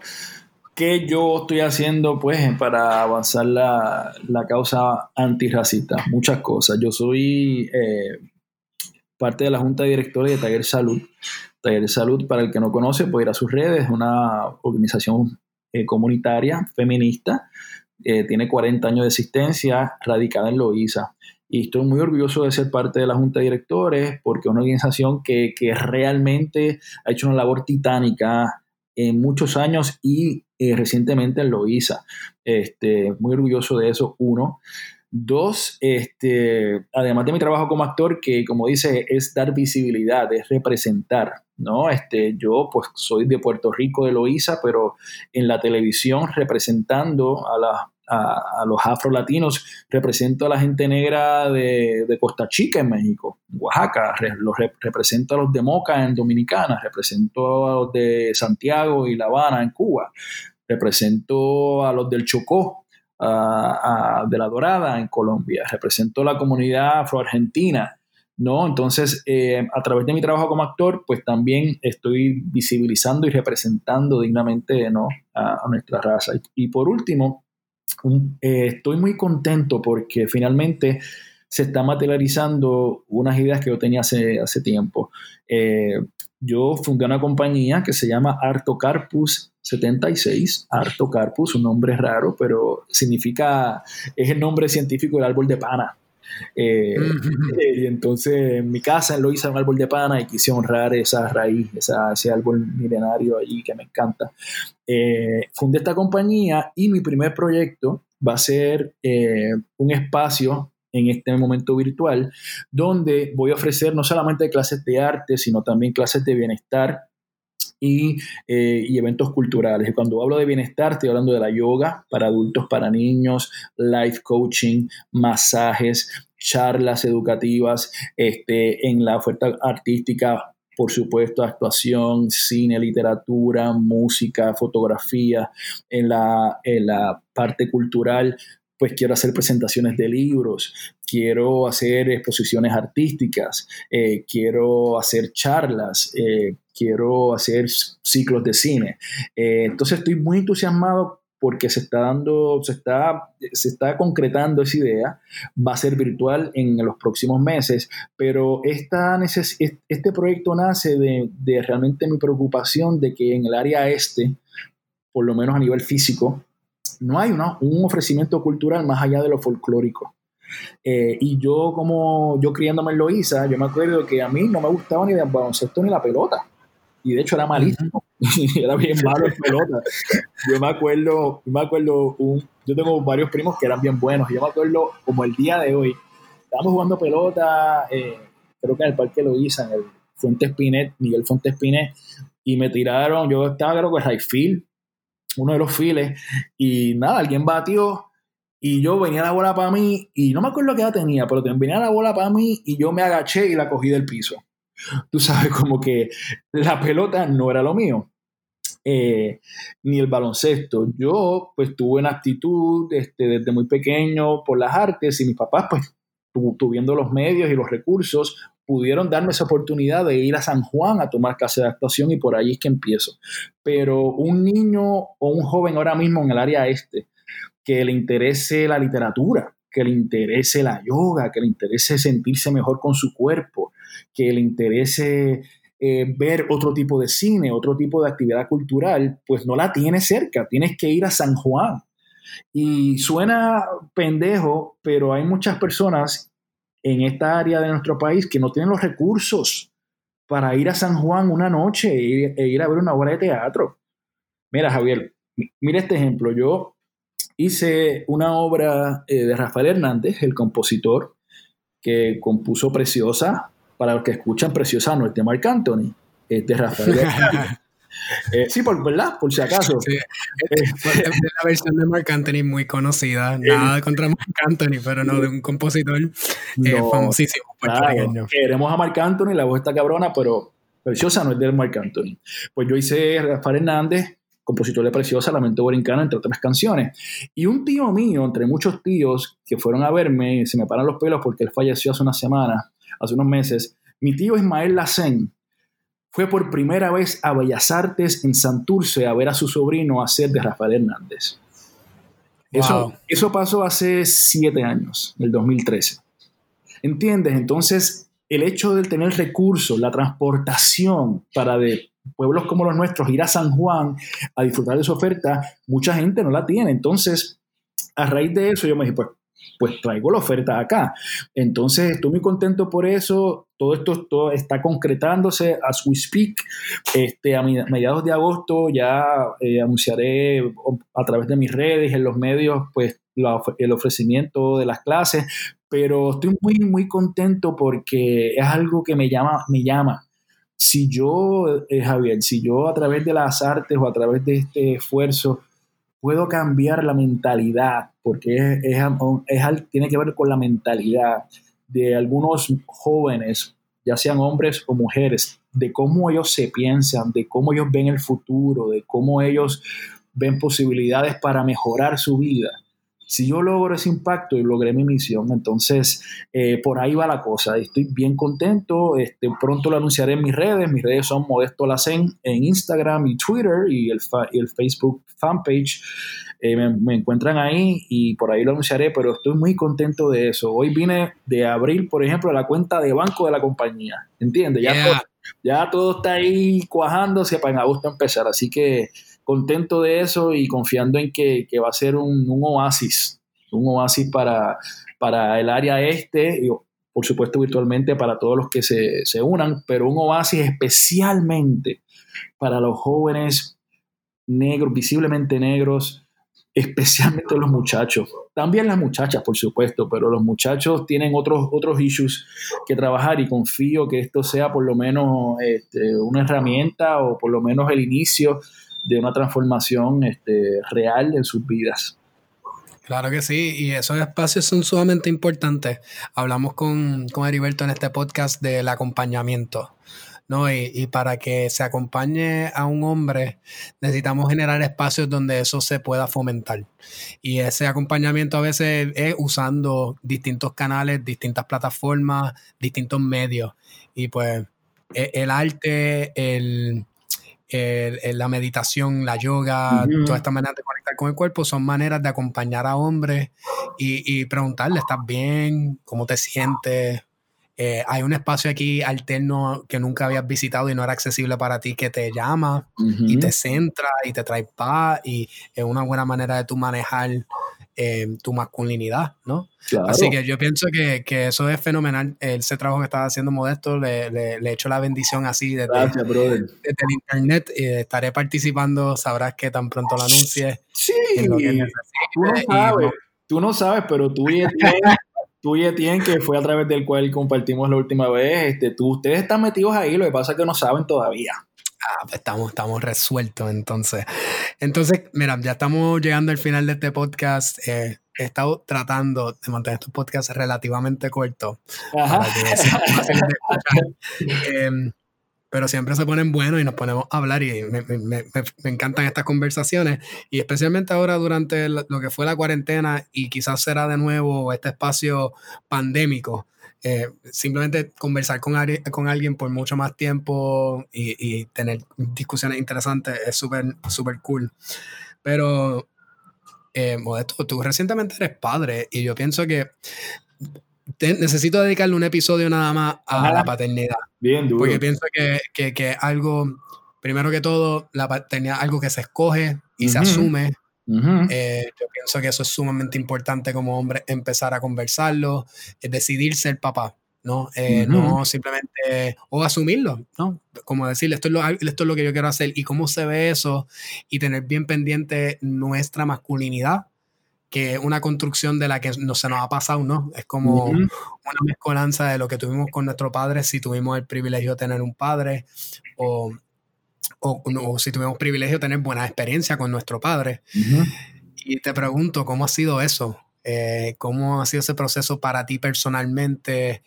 ¿Qué yo estoy haciendo pues para avanzar la, la causa antirracista? Muchas cosas. Yo soy eh, parte de la Junta de Directores de Taller Salud. Taller Salud, para el que no conoce, puede ir a sus redes, es una organización eh, comunitaria feminista, eh, tiene 40 años de existencia, radicada en Loíza. Y estoy muy orgulloso de ser parte de la Junta de Directores porque es una organización que, que realmente ha hecho una labor titánica en muchos años y eh, recientemente en Loíza. Este, muy orgulloso de eso, uno. Dos, este, además de mi trabajo como actor, que como dice, es dar visibilidad, es representar, ¿no? Este, yo pues soy de Puerto Rico, de Loíza, pero en la televisión representando a, la, a, a los afrolatinos, represento a la gente negra de, de Costa Chica en México, Oaxaca, los rep, represento a los de Moca en Dominicana, represento a los de Santiago y La Habana en Cuba, represento a los del Chocó a, de la Dorada en Colombia, represento la comunidad afroargentina, ¿no? Entonces, eh, a través de mi trabajo como actor, pues también estoy visibilizando y representando dignamente, ¿no? A, nuestra raza. Y, por último, eh, estoy muy contento porque finalmente se están materializando unas ideas que yo tenía hace, hace tiempo. Eh, yo fundé una compañía que se llama Artocarpus 76, Artocarpus, un nombre raro, pero significa, es el nombre científico del árbol de pana. Eh, y entonces en mi casa lo hice un árbol de pana y quise honrar esa raíz, esa, ese árbol milenario allí que me encanta. Eh, fundé esta compañía y mi primer proyecto va a ser eh, un espacio en este momento virtual, donde voy a ofrecer no solamente clases de arte, sino también clases de bienestar y, eh, y, eventos culturales. Y cuando hablo de bienestar, estoy hablando de la yoga para adultos, para niños, life coaching, masajes, charlas educativas, este, en la oferta artística por supuesto, actuación, cine, literatura, música, fotografía. En la, en la parte cultural, pues quiero hacer presentaciones de libros, quiero hacer exposiciones artísticas, eh, quiero hacer charlas, eh, quiero hacer ciclos de cine. Eh, entonces estoy muy entusiasmado porque se está dando, se está, se está concretando esa idea, va a ser virtual en los próximos meses, pero esta este proyecto nace de, de realmente mi preocupación de que en el área este, por lo menos a nivel físico, no hay un ofrecimiento cultural más allá de lo folclórico. Eh, y yo, como yo criándome en Loíza, yo me acuerdo que a mí no me gustaba ni el baloncesto ni la pelota. Y de hecho era malísimo. era bien malo en pelota. Yo me acuerdo, yo me acuerdo, un, yo tengo varios primos que eran bien buenos. Yo me acuerdo como el día de hoy, estábamos jugando pelota, eh, creo que en el Parque Loíza, en el Fuente Espinet, Miguel Fuente Espinet, y me tiraron, yo estaba creo que en Field, uno de los files, y nada, alguien batió y yo venía la bola para mí y no me acuerdo qué edad tenía, pero venía la bola para mí y yo me agaché y la cogí del piso. Tú sabes, como que la pelota no era lo mío. Eh, ni el baloncesto. Yo pues tuve una actitud este, desde muy pequeño por las artes y mis papás pues tuviendo los medios y los recursos pudieron darme esa oportunidad de ir a San Juan a tomar clase de actuación y por ahí es que empiezo. Pero un niño o un joven ahora mismo en el área este que le interese la literatura, que le interese la yoga, que le interese sentirse mejor con su cuerpo, que le interese eh, ver otro tipo de cine, otro tipo de actividad cultural, pues no la tiene cerca, tienes que ir a San Juan. Y suena pendejo, pero hay muchas personas en esta área de nuestro país que no tienen los recursos para ir a San Juan una noche e, e ir a ver una obra de teatro. Mira, Javier, mira este ejemplo. Yo hice una obra eh, de Rafael Hernández, el compositor, que compuso Preciosa. Para los que escuchan Preciosa, no es de Marc Anthony, es de Rafael Hernández. Eh, sí, por, ¿verdad? Por si acaso. Sí. Es la versión de Marc Anthony muy conocida. Nada contra Marc Anthony, pero no de un compositor eh, famosísimo. queremos a Marc Anthony, la voz está cabrona, pero Preciosa no es de Marc Anthony. Pues yo hice Rafael Hernández, compositor de Preciosa, Lamento Borincano, entre otras canciones. Y un tío mío, entre muchos tíos que fueron a verme, se me paran los pelos porque él falleció hace una semana, hace unos meses. Mi tío Ismael Lacen, fue por primera vez a Bellas Artes en Santurce a ver a su sobrino hacer de Rafael Hernández. Eso, eso pasó hace siete años, en el 2013. ¿Entiendes? Entonces, el hecho de tener recursos, la transportación para de pueblos como los nuestros ir a San Juan a disfrutar de su oferta, mucha gente no la tiene. Entonces, a raíz de eso, yo me dije, pues pues traigo la oferta acá. Entonces estoy muy contento por eso. Todo esto está concretándose as we speak. Este, a mediados de agosto ya eh, anunciaré a través de mis redes, en los medios, pues el ofrecimiento de las clases. Pero estoy muy, muy contento porque es algo que me llama, me llama si yo, eh, Javier, si yo a través de las artes o a través de este esfuerzo puedo cambiar la mentalidad, porque es, tiene que ver con la mentalidad de algunos jóvenes, ya sean hombres o mujeres, de cómo ellos se piensan, de cómo ellos ven el futuro, de cómo ellos ven posibilidades para mejorar su vida. Si yo logro ese impacto y logré mi misión, entonces eh, por ahí va la cosa. Estoy bien contento. Este, pronto lo anunciaré en mis redes. Mis redes son Modesto Lacen en Instagram y Twitter y el, el Facebook fanpage. Eh, me, encuentran ahí y por ahí lo anunciaré, pero estoy muy contento de eso. Hoy vine de abrir, por ejemplo, la cuenta de banco de la compañía. ¿Entiendes? Ya, todo, ya todo está ahí cuajándose para en agosto empezar. Así que contento de eso y confiando en que, va a ser un, oasis, un oasis para, para el área este, y por supuesto virtualmente para todos los que se, se unan, pero un oasis especialmente para los jóvenes negros, visiblemente negros, especialmente los muchachos. También las muchachas, por supuesto, pero los muchachos tienen otros, otros issues que trabajar y confío que esto sea por lo menos este, una herramienta o por lo menos el inicio de una transformación este, real en sus vidas. Claro que sí, y esos espacios son sumamente importantes. Hablamos con, con Heriberto en este podcast del acompañamiento. ¿no? Y, para que se acompañe a un hombre, necesitamos generar espacios donde eso se pueda fomentar. Y ese acompañamiento a veces es usando distintos canales, distintas plataformas, distintos medios. Y pues e, el, arte, el, la meditación, la yoga, todas estas maneras de conectar con el cuerpo son maneras de acompañar a hombres y, y preguntarle, ¿estás bien? ¿Cómo te sientes? Eh, hay un espacio aquí alterno que nunca habías visitado y no era accesible para ti que te llama y te centra y te trae paz y es una buena manera de tú manejar eh, tu masculinidad, ¿no? Así que yo pienso que, que, eso es fenomenal. Ese trabajo que estás haciendo Modesto, le, le, le echo la bendición así desde, el internet. y estaré participando, sabrás que tan pronto lo anuncies. Sí, tú no sabes, tú no sabes, pero tú y tú y Etienne, que fue a través del cual compartimos la última vez, este, tú, ustedes están metidos ahí, lo que pasa es que no saben todavía. Ah, pues estamos, estamos resueltos entonces. Entonces, mira, ya estamos llegando al final de este podcast. Eh, he estado tratando de mantener estos podcasts relativamente cortos. Para que pero siempre se ponen buenos y nos ponemos a hablar y me, me, me, encantan estas conversaciones y especialmente ahora durante lo que fue la cuarentena y quizás será de nuevo este espacio pandémico. Eh, simplemente conversar con, con alguien por mucho más tiempo y, y tener discusiones interesantes es súper, súper cool. Pero, eh, Modesto, tú recientemente eres padre y yo pienso que necesito dedicarle un episodio nada más a la paternidad. Bien duro. Porque pienso que, que, algo, primero que todo, la paternidad algo que se escoge y se asume. Eh, yo pienso que eso es sumamente importante como hombre, empezar a conversarlo, es decidir ser papá. ¿no? Eh, no simplemente, o asumirlo, ¿no? Como decirle, esto es, lo, esto es lo que yo quiero hacer y cómo se ve eso y tener bien pendiente nuestra masculinidad, que es una construcción de la que no se nos ha pasado, ¿no? Es como una mezcolanza de lo que tuvimos con nuestro padre, si tuvimos el privilegio de tener un padre, o, o, si tuvimos privilegio de tener buena experiencia con nuestro padre. Y te pregunto, ¿cómo ha sido eso? Eh, ¿Cómo ha sido ese proceso para ti personalmente?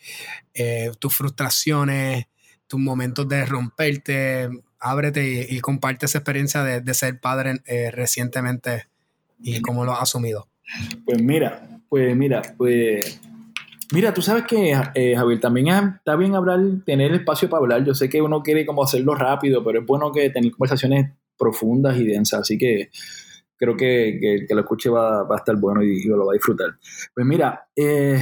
Eh, tus frustraciones, tus momentos de romperte. Ábrete y, comparte esa experiencia de, ser padre eh, recientemente y cómo lo has asumido. Pues mira, pues mira, pues mira, tú sabes que, eh, Javier, también está bien hablar, tener espacio para hablar. Yo sé que uno quiere como hacerlo rápido, pero es bueno que tener conversaciones profundas y densas, así que creo que, que, que lo escuche va, va, a estar bueno y, y, lo va a disfrutar. Pues mira, eh,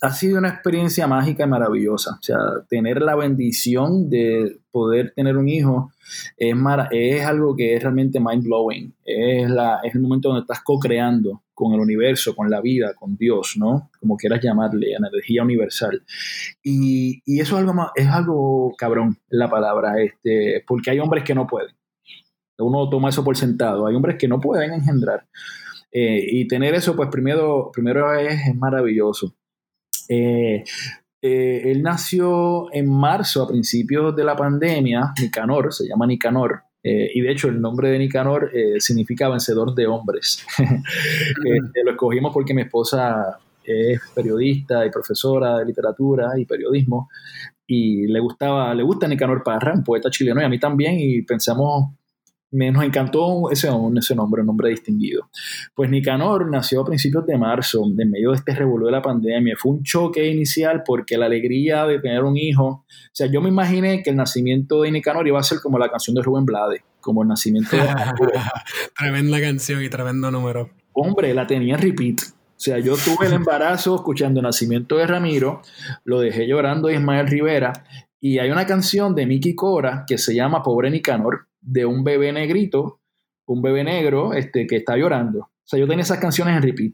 ha sido una experiencia mágica y maravillosa. O sea, tener la bendición de poder tener un hijo es, es algo que es realmente mind blowing. Es, la, es el momento donde estás co-creando con el universo, con la vida, con Dios, ¿no? Como quieras llamarle, energía universal. Y, y eso es algo, es algo cabrón, la palabra, este, porque hay hombres que no pueden. Uno toma eso por sentado. Hay hombres que no pueden engendrar. Eh, y tener eso, pues primero, primero es, es maravilloso. Eh, eh, él nació en marzo, a principios de la pandemia, Nicanor, se llama Nicanor, eh, y de hecho el nombre de Nicanor significa vencedor de hombres. lo escogimos porque mi esposa es periodista y profesora de literatura y periodismo, y le gustaba, le gusta Nicanor Parra, un poeta chileno, y a mí también, y pensamos me nos encantó ese, ese nombre, un nombre distinguido. Pues Nicanor nació a principios de marzo, en medio de este revuelo de la pandemia. Fue un choque inicial porque la alegría de tener un hijo, o sea, yo me imaginé que el nacimiento de Nicanor iba a ser como la canción de Rubén Blade, como el nacimiento de... Tremenda canción y tremendo número. Hombre, la tenía en repeat. O sea, yo tuve el embarazo escuchando el nacimiento de Ramiro, lo dejé llorando a Ismael Rivera, y hay una canción de Miki Cora que se llama Pobre Nicanor, de un bebé negrito, un bebé negro este, que está llorando. O sea, yo tenía esas canciones en repeat.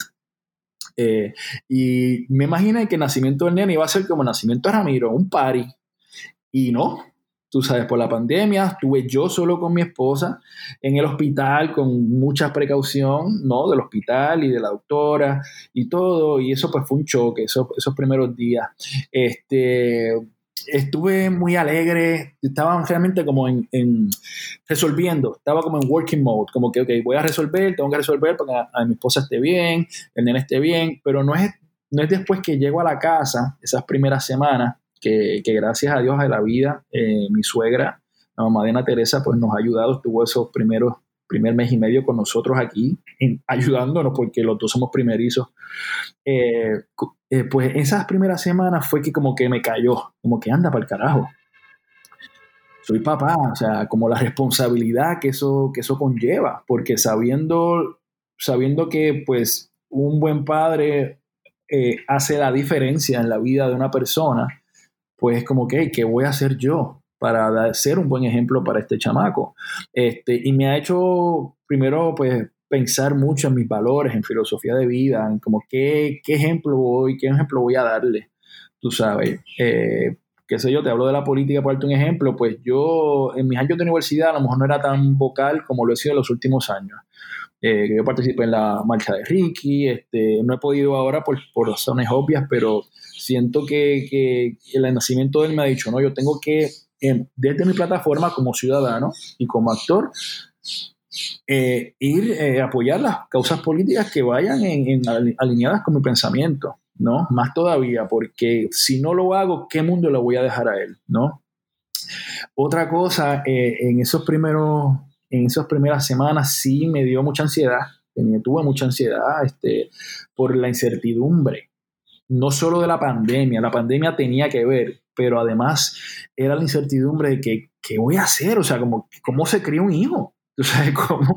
Eh, y me imaginé que el nacimiento del nene iba a ser como el nacimiento de Ramiro, un party. Y no. Tú sabes, por la pandemia, estuve yo solo con mi esposa en el hospital con mucha precaución, ¿no? Del hospital y de la doctora y todo, y eso pues fue un choque, esos, esos primeros días. Este, estuve muy alegre, estaba realmente como en, resolviendo, estaba como en working mode, como que, ok, voy a resolver, tengo que resolver para que a, mi esposa esté bien, el nene esté bien, pero no es, no es después que llego a la casa, esas primeras semanas, que, gracias a Dios de la vida, eh, mi suegra, la mamá de Ana Teresa, pues nos ha ayudado, estuvo esos primeros primer mes y medio con nosotros aquí, ayudándonos porque los dos somos primerizos. Eh, eh, pues esas primeras semanas fue que como que me cayó, como que anda para el carajo. Soy papá, o sea, como la responsabilidad que eso, que eso conlleva, porque sabiendo, sabiendo que pues un buen padre hace la diferencia en la vida de una persona, pues es como que, ¿qué voy a hacer yo para ser un buen ejemplo para este chamaco? Este, y me ha hecho primero, pues, pensar mucho en mis valores, en filosofía de vida, en como qué, qué ejemplo voy, qué ejemplo voy a darle, tú sabes. Eh, qué sé yo, te hablo de la política, por darte un ejemplo, pues yo en mis años de universidad a lo mejor no era tan vocal como lo he sido en los últimos años. Eh, yo participé en la marcha de Ricky, este, no he podido ahora por, por razones obvias, pero siento que, el nacimiento de él me ha dicho, no, yo tengo que, desde mi plataforma como ciudadano y como actor, eh, ir eh, apoyar las causas políticas que vayan en, alineadas con mi pensamiento, ¿no? Más todavía, porque si no lo hago, ¿qué mundo le voy a dejar a él, ¿no? Otra cosa, eh, en esos primeros, en esas primeras semanas sí me dio mucha ansiedad, tuve mucha ansiedad este, por la incertidumbre, no solo de la pandemia, la pandemia tenía que ver, pero además era la incertidumbre de que, qué voy a hacer, o sea, como, cómo se cría un hijo. O sea, cómo,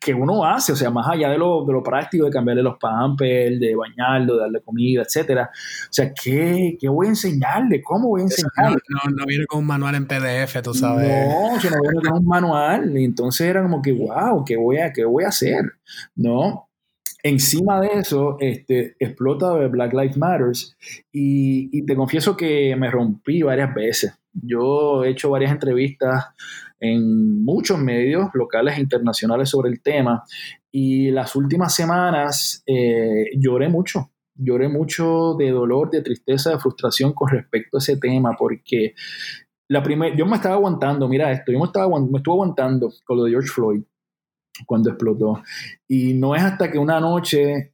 que uno hace, o sea, más allá de lo, de lo práctico, de cambiarle los pampers, de bañarlo, de darle comida, etcétera. O sea, ¿qué, ¿qué, voy a enseñarle? ¿Cómo voy a enseñarle? No, no, viene con un manual en PDF, tú sabes. No, yo no viene con un manual. Y entonces era como que, wow, ¿qué voy a, qué voy a hacer? ¿No? Encima de eso, este, explota Black Lives Matters y, te confieso que me rompí varias veces. Yo he hecho varias entrevistas en muchos medios locales e internacionales sobre el tema y las últimas semanas eh, lloré mucho, lloré mucho de dolor, de tristeza, de frustración con respecto a ese tema porque la yo me estaba aguantando, mira esto, yo me, estaba, me estuve aguantando con lo de George Floyd cuando explotó. Y no es hasta que una noche,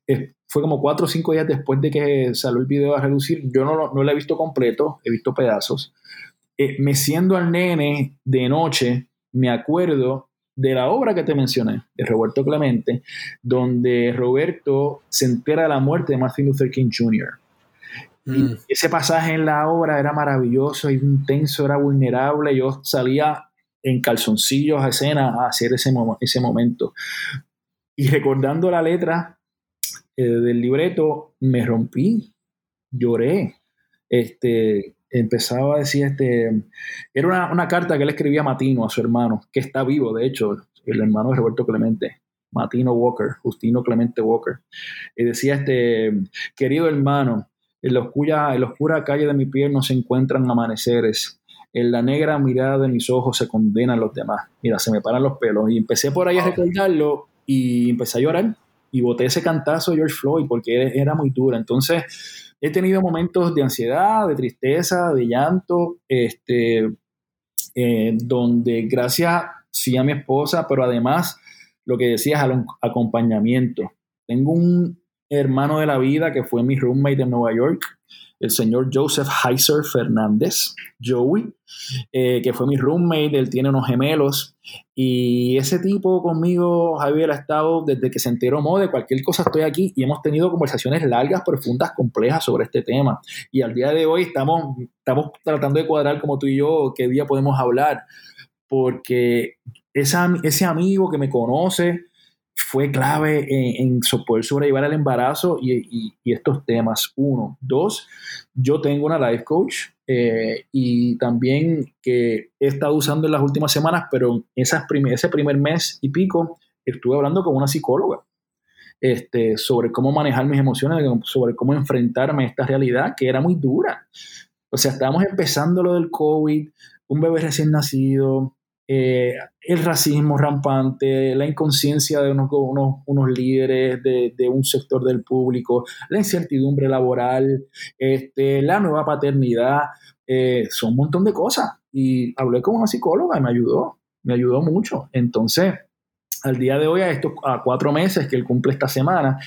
fue como cuatro o cinco días después de que salió el video a reducir, yo no, no lo he visto completo, he visto pedazos. Eh, me siendo al nene de noche, me acuerdo de la obra que te mencioné, de Roberto Clemente, donde Roberto se entera de la muerte de Martin Luther King Jr. Y mm. ese pasaje en la obra era maravilloso, intenso, era vulnerable. Yo salía en calzoncillos a escena a hacer ese, ese momento. Y recordando la letra eh, del libreto, me rompí, lloré. Este, empezaba a decir, este, era una, una, carta que él escribía a Matino, a su hermano, que está vivo, de hecho, el hermano de Roberto Clemente, Matino Walker, Justino Clemente Walker. Y decía, este, querido hermano, en la, oscura, en la oscura calle de mi piel no se encuentran amaneceres, en la negra mirada de mis ojos se condenan los demás. Mira, se me paran los pelos. Y empecé por ahí a recordarlo y empecé a llorar. Y boté ese cantazo de George Floyd porque era muy dura. Entonces, he tenido momentos de ansiedad, de tristeza, de llanto, este, eh, donde gracias sí a mi esposa, pero además lo que decías, al acompañamiento. Tengo un hermano de la vida que fue mi roommate en Nueva York, el señor Joseph Heiser Fernández, Joey, eh, que fue mi roommate, él tiene unos gemelos. Y ese tipo conmigo, Javier, ha estado desde que se enteró de cualquier cosa, estoy aquí y hemos tenido conversaciones largas, profundas, complejas sobre este tema. Y al día de hoy estamos, estamos tratando de cuadrar, como tú y yo, qué día podemos hablar, porque ese amigo que me conoce, fue clave en, poder sobrellevar el embarazo y, estos temas. Uno. Dos, yo tengo una life coach eh, y también que he estado usando en las últimas semanas, pero esas ese primer mes y pico estuve hablando con una psicóloga este, sobre cómo manejar mis emociones, sobre cómo enfrentarme a esta realidad que era muy dura. O sea, estábamos empezando lo del COVID, un bebé recién nacido, eh, el racismo rampante, la inconsciencia de unos, unos, líderes de, un sector del público, la incertidumbre laboral, este, la nueva paternidad, eh, son un montón de cosas. Y hablé con una psicóloga y me ayudó, me ayudó mucho. Entonces, al día de hoy, a estos a cuatro meses que él cumple esta semana,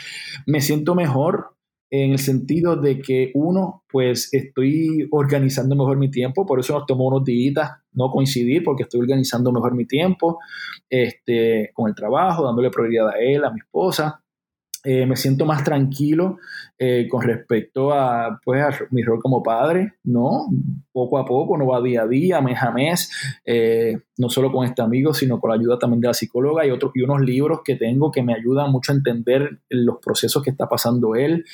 me siento mejor, en el sentido de que uno, pues estoy organizando mejor mi tiempo, por eso nos tomó unos días no coincidir, porque estoy organizando mejor mi tiempo este, con el trabajo, dándole prioridad a él, a mi esposa. Eh, me siento más tranquilo eh, con respecto a, pues, mi rol como padre, ¿no? Poco a poco, no va día a día, mes a mes, eh, no solo con este amigo, sino con la ayuda también de la psicóloga y, otros y unos libros que tengo que me ayudan mucho a entender los procesos que está pasando él,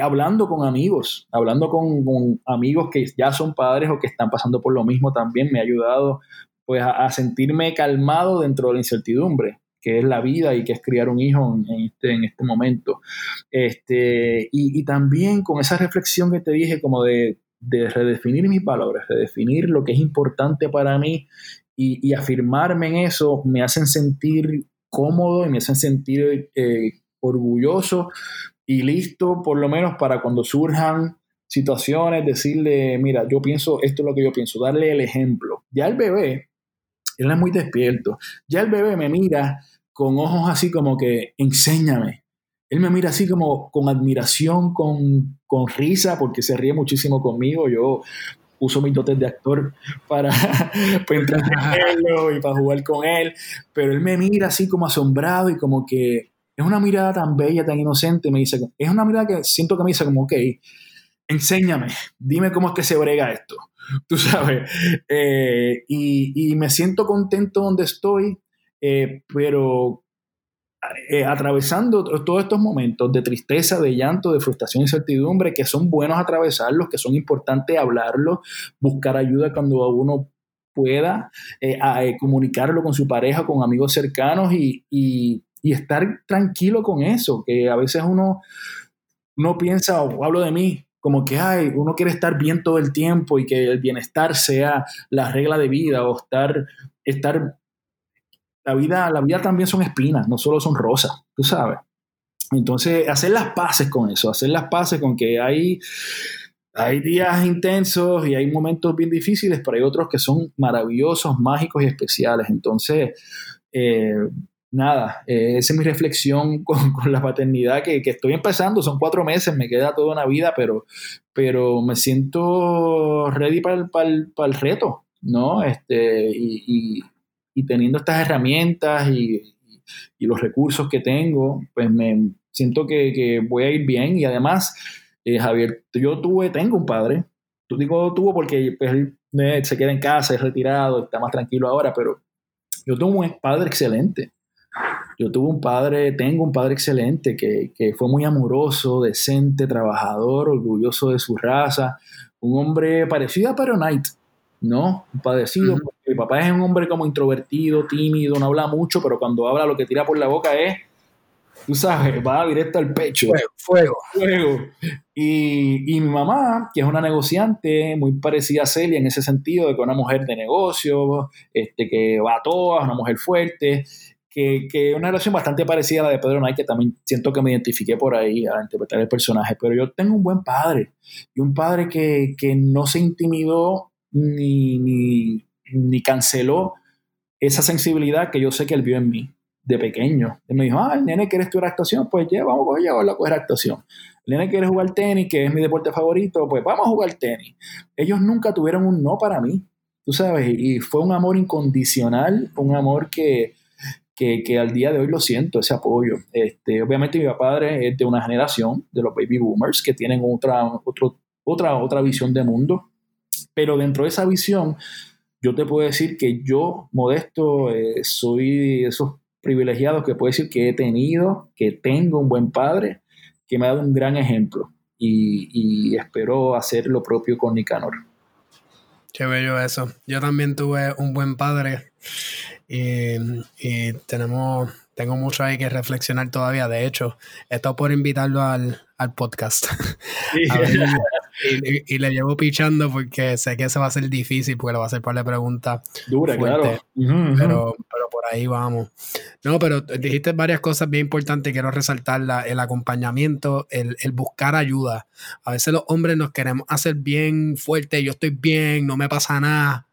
hablando con amigos, hablando con, amigos que ya son padres o que están pasando por lo mismo también, me ha ayudado pues a sentirme calmado dentro de la incertidumbre que es la vida y que es criar un hijo en, este, en este momento. Este, y, también con esa reflexión que te dije, como de, redefinir mis valores, redefinir lo que es importante para mí y, afirmarme en eso, me hacen sentir cómodo y me hacen sentir eh, orgulloso y listo, por lo menos para cuando surjan situaciones, decirle, mira, yo pienso, esto es lo que yo pienso, darle el ejemplo. Ya el bebé, él es muy despierto. Ya el bebé me mira con ojos así como que, enséñame. Él me mira así como con admiración, con, con risa, porque se ríe muchísimo conmigo. Yo uso mis dotes de actor para, para entretenerlo y para jugar con él, pero él me mira así como asombrado y como que es una mirada tan bella, tan inocente, me dice, es una mirada que siento que me dice como, ok, enséñame, dime cómo es que se brega esto tú sabes. Eh, y, me siento contento donde estoy, eh, pero eh, atravesando todos estos momentos de tristeza, de llanto, de frustración y incertidumbre, que son buenos atravesarlos, que son importantes hablarlos, buscar ayuda cuando uno pueda, comunicarlo con su pareja, con amigos cercanos y, y, estar tranquilo con eso, que a veces uno no piensa, o hablo de mí, como que ay, uno quiere estar bien todo el tiempo y que el bienestar sea la regla de vida o estar, estar la vida, la vida también son espinas, no solo son rosas, tú sabes. Entonces, hacer las paces con eso, hacer las paces con que hay, hay días intensos y hay momentos bien difíciles, pero hay otros que son maravillosos, mágicos y especiales. Entonces, eh, nada, eh, esa es mi reflexión con, la paternidad que, estoy empezando, son cuatro meses, me queda toda una vida, pero, pero me siento ready para el, para el, reto, ¿no? Este, y, teniendo estas herramientas y, los recursos que tengo, pues me siento que, voy a ir bien. Y además, eh, Javier, yo tuve, tengo un padre, tú digo tuvo porque pues, él eh, se queda en casa, es retirado, está más tranquilo ahora, pero yo tuve un padre excelente. Yo tuve un padre, tengo un padre excelente que, fue muy amoroso, decente, trabajador, orgulloso de su raza, un hombre parecido a Pero ¿no? Parecido, mi papá es un hombre como introvertido, tímido, no habla mucho, pero cuando habla lo que tira por la boca es, tú sabes, va directo al pecho. Fuego. Fuego. Y, y, mi mamá, que es una negociante muy parecida a Celia en ese sentido, de que es una mujer de negocio, este, que va a todas, una mujer fuerte, que, que una relación bastante parecida a la de Pedro Knight, que también siento que me identifiqué por ahí a interpretar el personaje, pero yo tengo un buen padre, y un padre que, que no se intimidó ni, ni, ni, canceló esa sensibilidad que yo sé que él vio en mí de pequeño. Él me dijo, ah, el nene quiere estudiar actuación, pues ya, vamos a llevarlo a coger actuación. El nene quiere jugar tenis, que es mi deporte favorito, pues vamos a jugar tenis. Ellos nunca tuvieron un no para mí, tú sabes, y fue un amor incondicional, un amor que, que, al día de hoy lo siento, ese apoyo. Este, obviamente mi padre es de una generación, de los baby boomers, que tienen otra, otro, otra, otra visión de mundo, pero dentro de esa visión, yo te puedo decir que yo, modesto, eh, soy de esos privilegiados que puedo decir que he tenido, que tengo un buen padre, que me ha dado un gran ejemplo y, y espero hacer lo propio con Nicanor. Qué bello eso. Yo también tuve un buen padre y, tenemos, tengo mucho ahí que reflexionar todavía. De hecho, he estado por invitarlo al, podcast. y, le llevo pichando porque sé que se va a ser difícil, porque le va a hacer par de preguntas. Dura, claro. Pero, pero por ahí vamos. No, pero dijiste varias cosas bien importantes. Quiero resaltar el acompañamiento, el, el, buscar ayuda. A veces los hombres nos queremos hacer bien fuerte. Yo estoy bien, no me pasa nada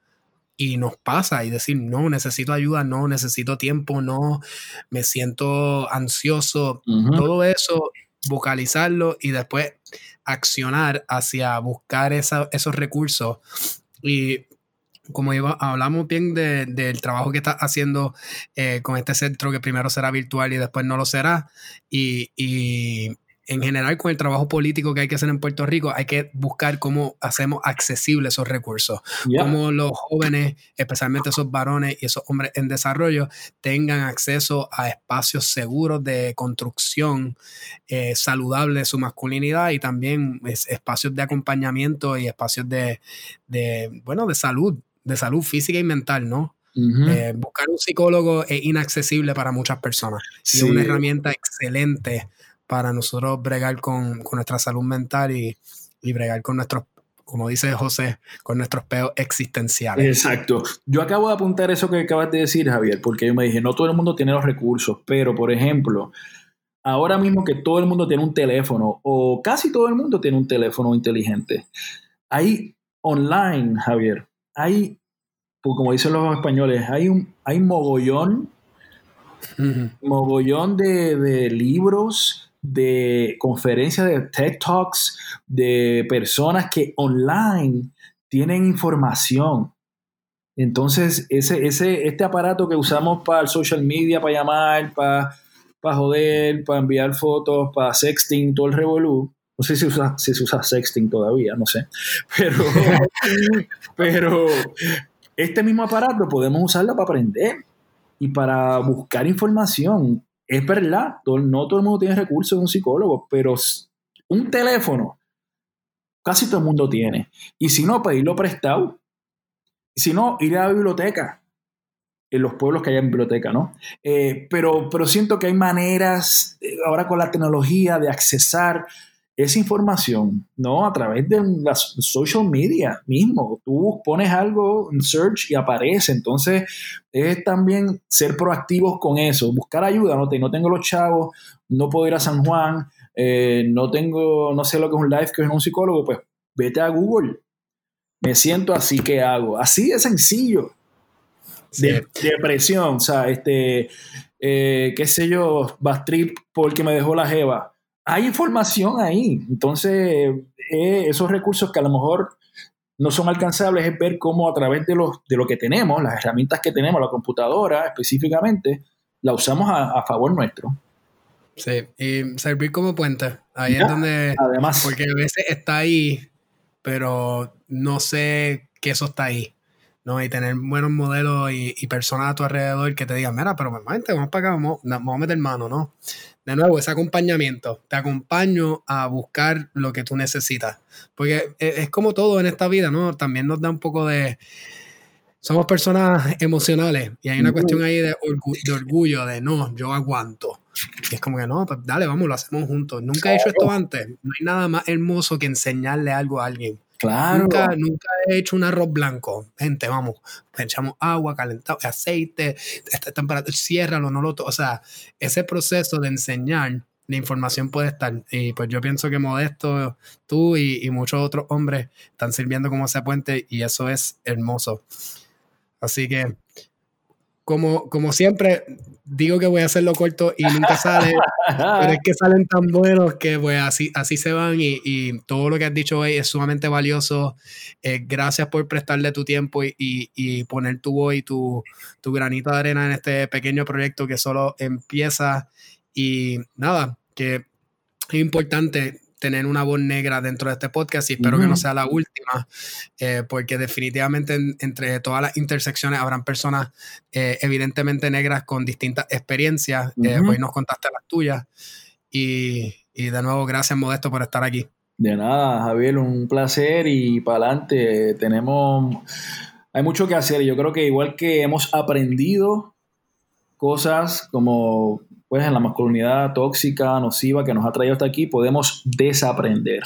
y nos pasa y decir, no, necesito ayuda, no, necesito tiempo, no, me siento ansioso, todo eso, vocalizarlo y después accionar hacia buscar esos recursos. Y como iba, hablamos bien del trabajo que estás haciendo eh, con este centro que primero será virtual y después no lo será. Y en general con el trabajo político que hay que hacer en Puerto Rico, hay que buscar cómo hacemos accesibles esos recursos, cómo los jóvenes, especialmente esos varones y esos hombres en desarrollo, tengan acceso a espacios seguros de construcción eh, saludable de su masculinidad y también espacios de acompañamiento y espacios de, bueno, de salud, de salud física y mental, ¿no? Eh, buscar un psicólogo es inaccesible para muchas personas y es una herramienta excelente para nosotros bregar con, nuestra salud mental y, bregar con nuestros, como dice José, con nuestros peos existenciales. Exacto. Yo acabo de apuntar eso que acabas de decir, Javier, porque yo me dije, no todo el mundo tiene los recursos, pero por ejemplo, ahora mismo que todo el mundo tiene un teléfono, o casi todo el mundo tiene un teléfono inteligente, hay online, Javier, hay, pues, como dicen los españoles, hay un hay mogollón, mogollón de, de libros, de conferencias de TED Talks, de personas que online tienen información. Entonces, ese, ese, este aparato que usamos para el social media, para llamar, para, para joder, para enviar fotos, para sexting, todo el revolú, no sé si, usa, si se usa sexting todavía, no sé. Pero, pero este mismo aparato podemos usarlo para aprender y para buscar información es verdad, no todo el mundo tiene recursos de un psicólogo, pero un teléfono casi todo el mundo tiene. Y si no, pedirlo prestado. Si no, ir a la biblioteca. En los pueblos que haya biblioteca, ¿no? Eh, pero, pero siento que hay maneras, eh, ahora con la tecnología, de accesar esa información, ¿no? A través de las social media mismo. Tú pones algo en search y aparece. Entonces, es también ser proactivos con eso, buscar ayuda. No, no tengo los chavos, no puedo ir a San Juan, eh, no tengo, no sé lo que es un life que es un psicólogo, pues vete a Google. Me siento así que hago. Así de sencillo. De, depresión, o sea, este, eh, qué sé yo, Bastrip porque me dejó la jeva hay información ahí. Entonces, eh, esos recursos que a lo mejor no son alcanzables es ver cómo a través de, los, de lo que tenemos, las herramientas que tenemos, la computadora específicamente, la usamos a, favor nuestro. Sí, y servir como puente. Ahí es donde. Además. Porque a veces está ahí, pero no sé que eso está ahí. ¿no? Y tener buenos modelos y, personas a tu alrededor que te digan, mira, pero vamos para acá, vamos, vamos a meter mano, ¿no? De nuevo, ese acompañamiento. Te acompaño a buscar lo que tú necesitas. Porque e, es como todo en esta vida, ¿no? También nos da un poco de... Somos personas emocionales y hay una cuestión ahí de, orgullo, de no, yo aguanto. Y es como que no, pues dale, vamos, lo hacemos juntos. Nunca he hecho esto antes. No hay nada más hermoso que enseñarle algo a alguien. Nunca, nunca he hecho un arroz blanco. Gente, vamos, echamos agua, calentado, aceite, esta temperatura, ciérralo, no lo O sea, ese proceso de enseñar la información puede estar. Y pues yo pienso que Modesto, tú y, y muchos otros hombres están sirviendo como ese puente y eso es hermoso. Así que como, como siempre, digo que voy a hacerlo corto y nunca sale, pero es que salen tan buenos que pues así, así se van y, todo lo que has dicho hoy es sumamente valioso. Eh, gracias por prestarle tu tiempo y, poner tu voz y tu, tu, granito de arena en este pequeño proyecto que solo empieza y nada, que es importante tener una voz negra dentro de este podcast y espero que no sea la última, eh, porque definitivamente entre todas las intersecciones habrán personas eh, evidentemente negras con distintas experiencias. Eh, hoy nos contaste las tuyas y, y de nuevo gracias Modesto por estar aquí. De nada, Javier, un placer y para adelante. Tenemos, hay mucho que hacer. Yo creo que igual que hemos aprendido cosas como pues en la masculinidad tóxica, nociva que nos ha traído hasta aquí, podemos desaprender.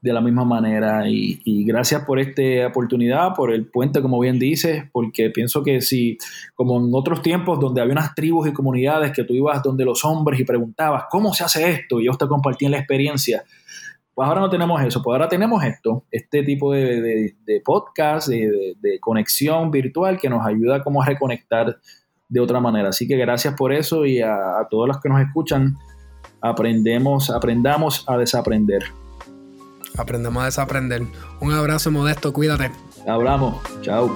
de la misma manera. Y, gracias por esta oportunidad, por el puente, como bien dices, porque pienso que si, como en otros tiempos donde había unas tribus y comunidades que tú ibas donde los hombres y preguntabas, ¿cómo se hace esto? Y ellos te compartían la experiencia. Pues ahora no tenemos eso, pues ahora tenemos esto, este tipo de, podcast, de, conexión virtual que nos ayuda como a reconectar de otra manera. Así que gracias por eso y a, a todos los que nos escucan, aprendemos, aprendamos a desaprender. Aprendemos a desaprender. Un abrazo modesto, cuídate. Hablamos. Chao.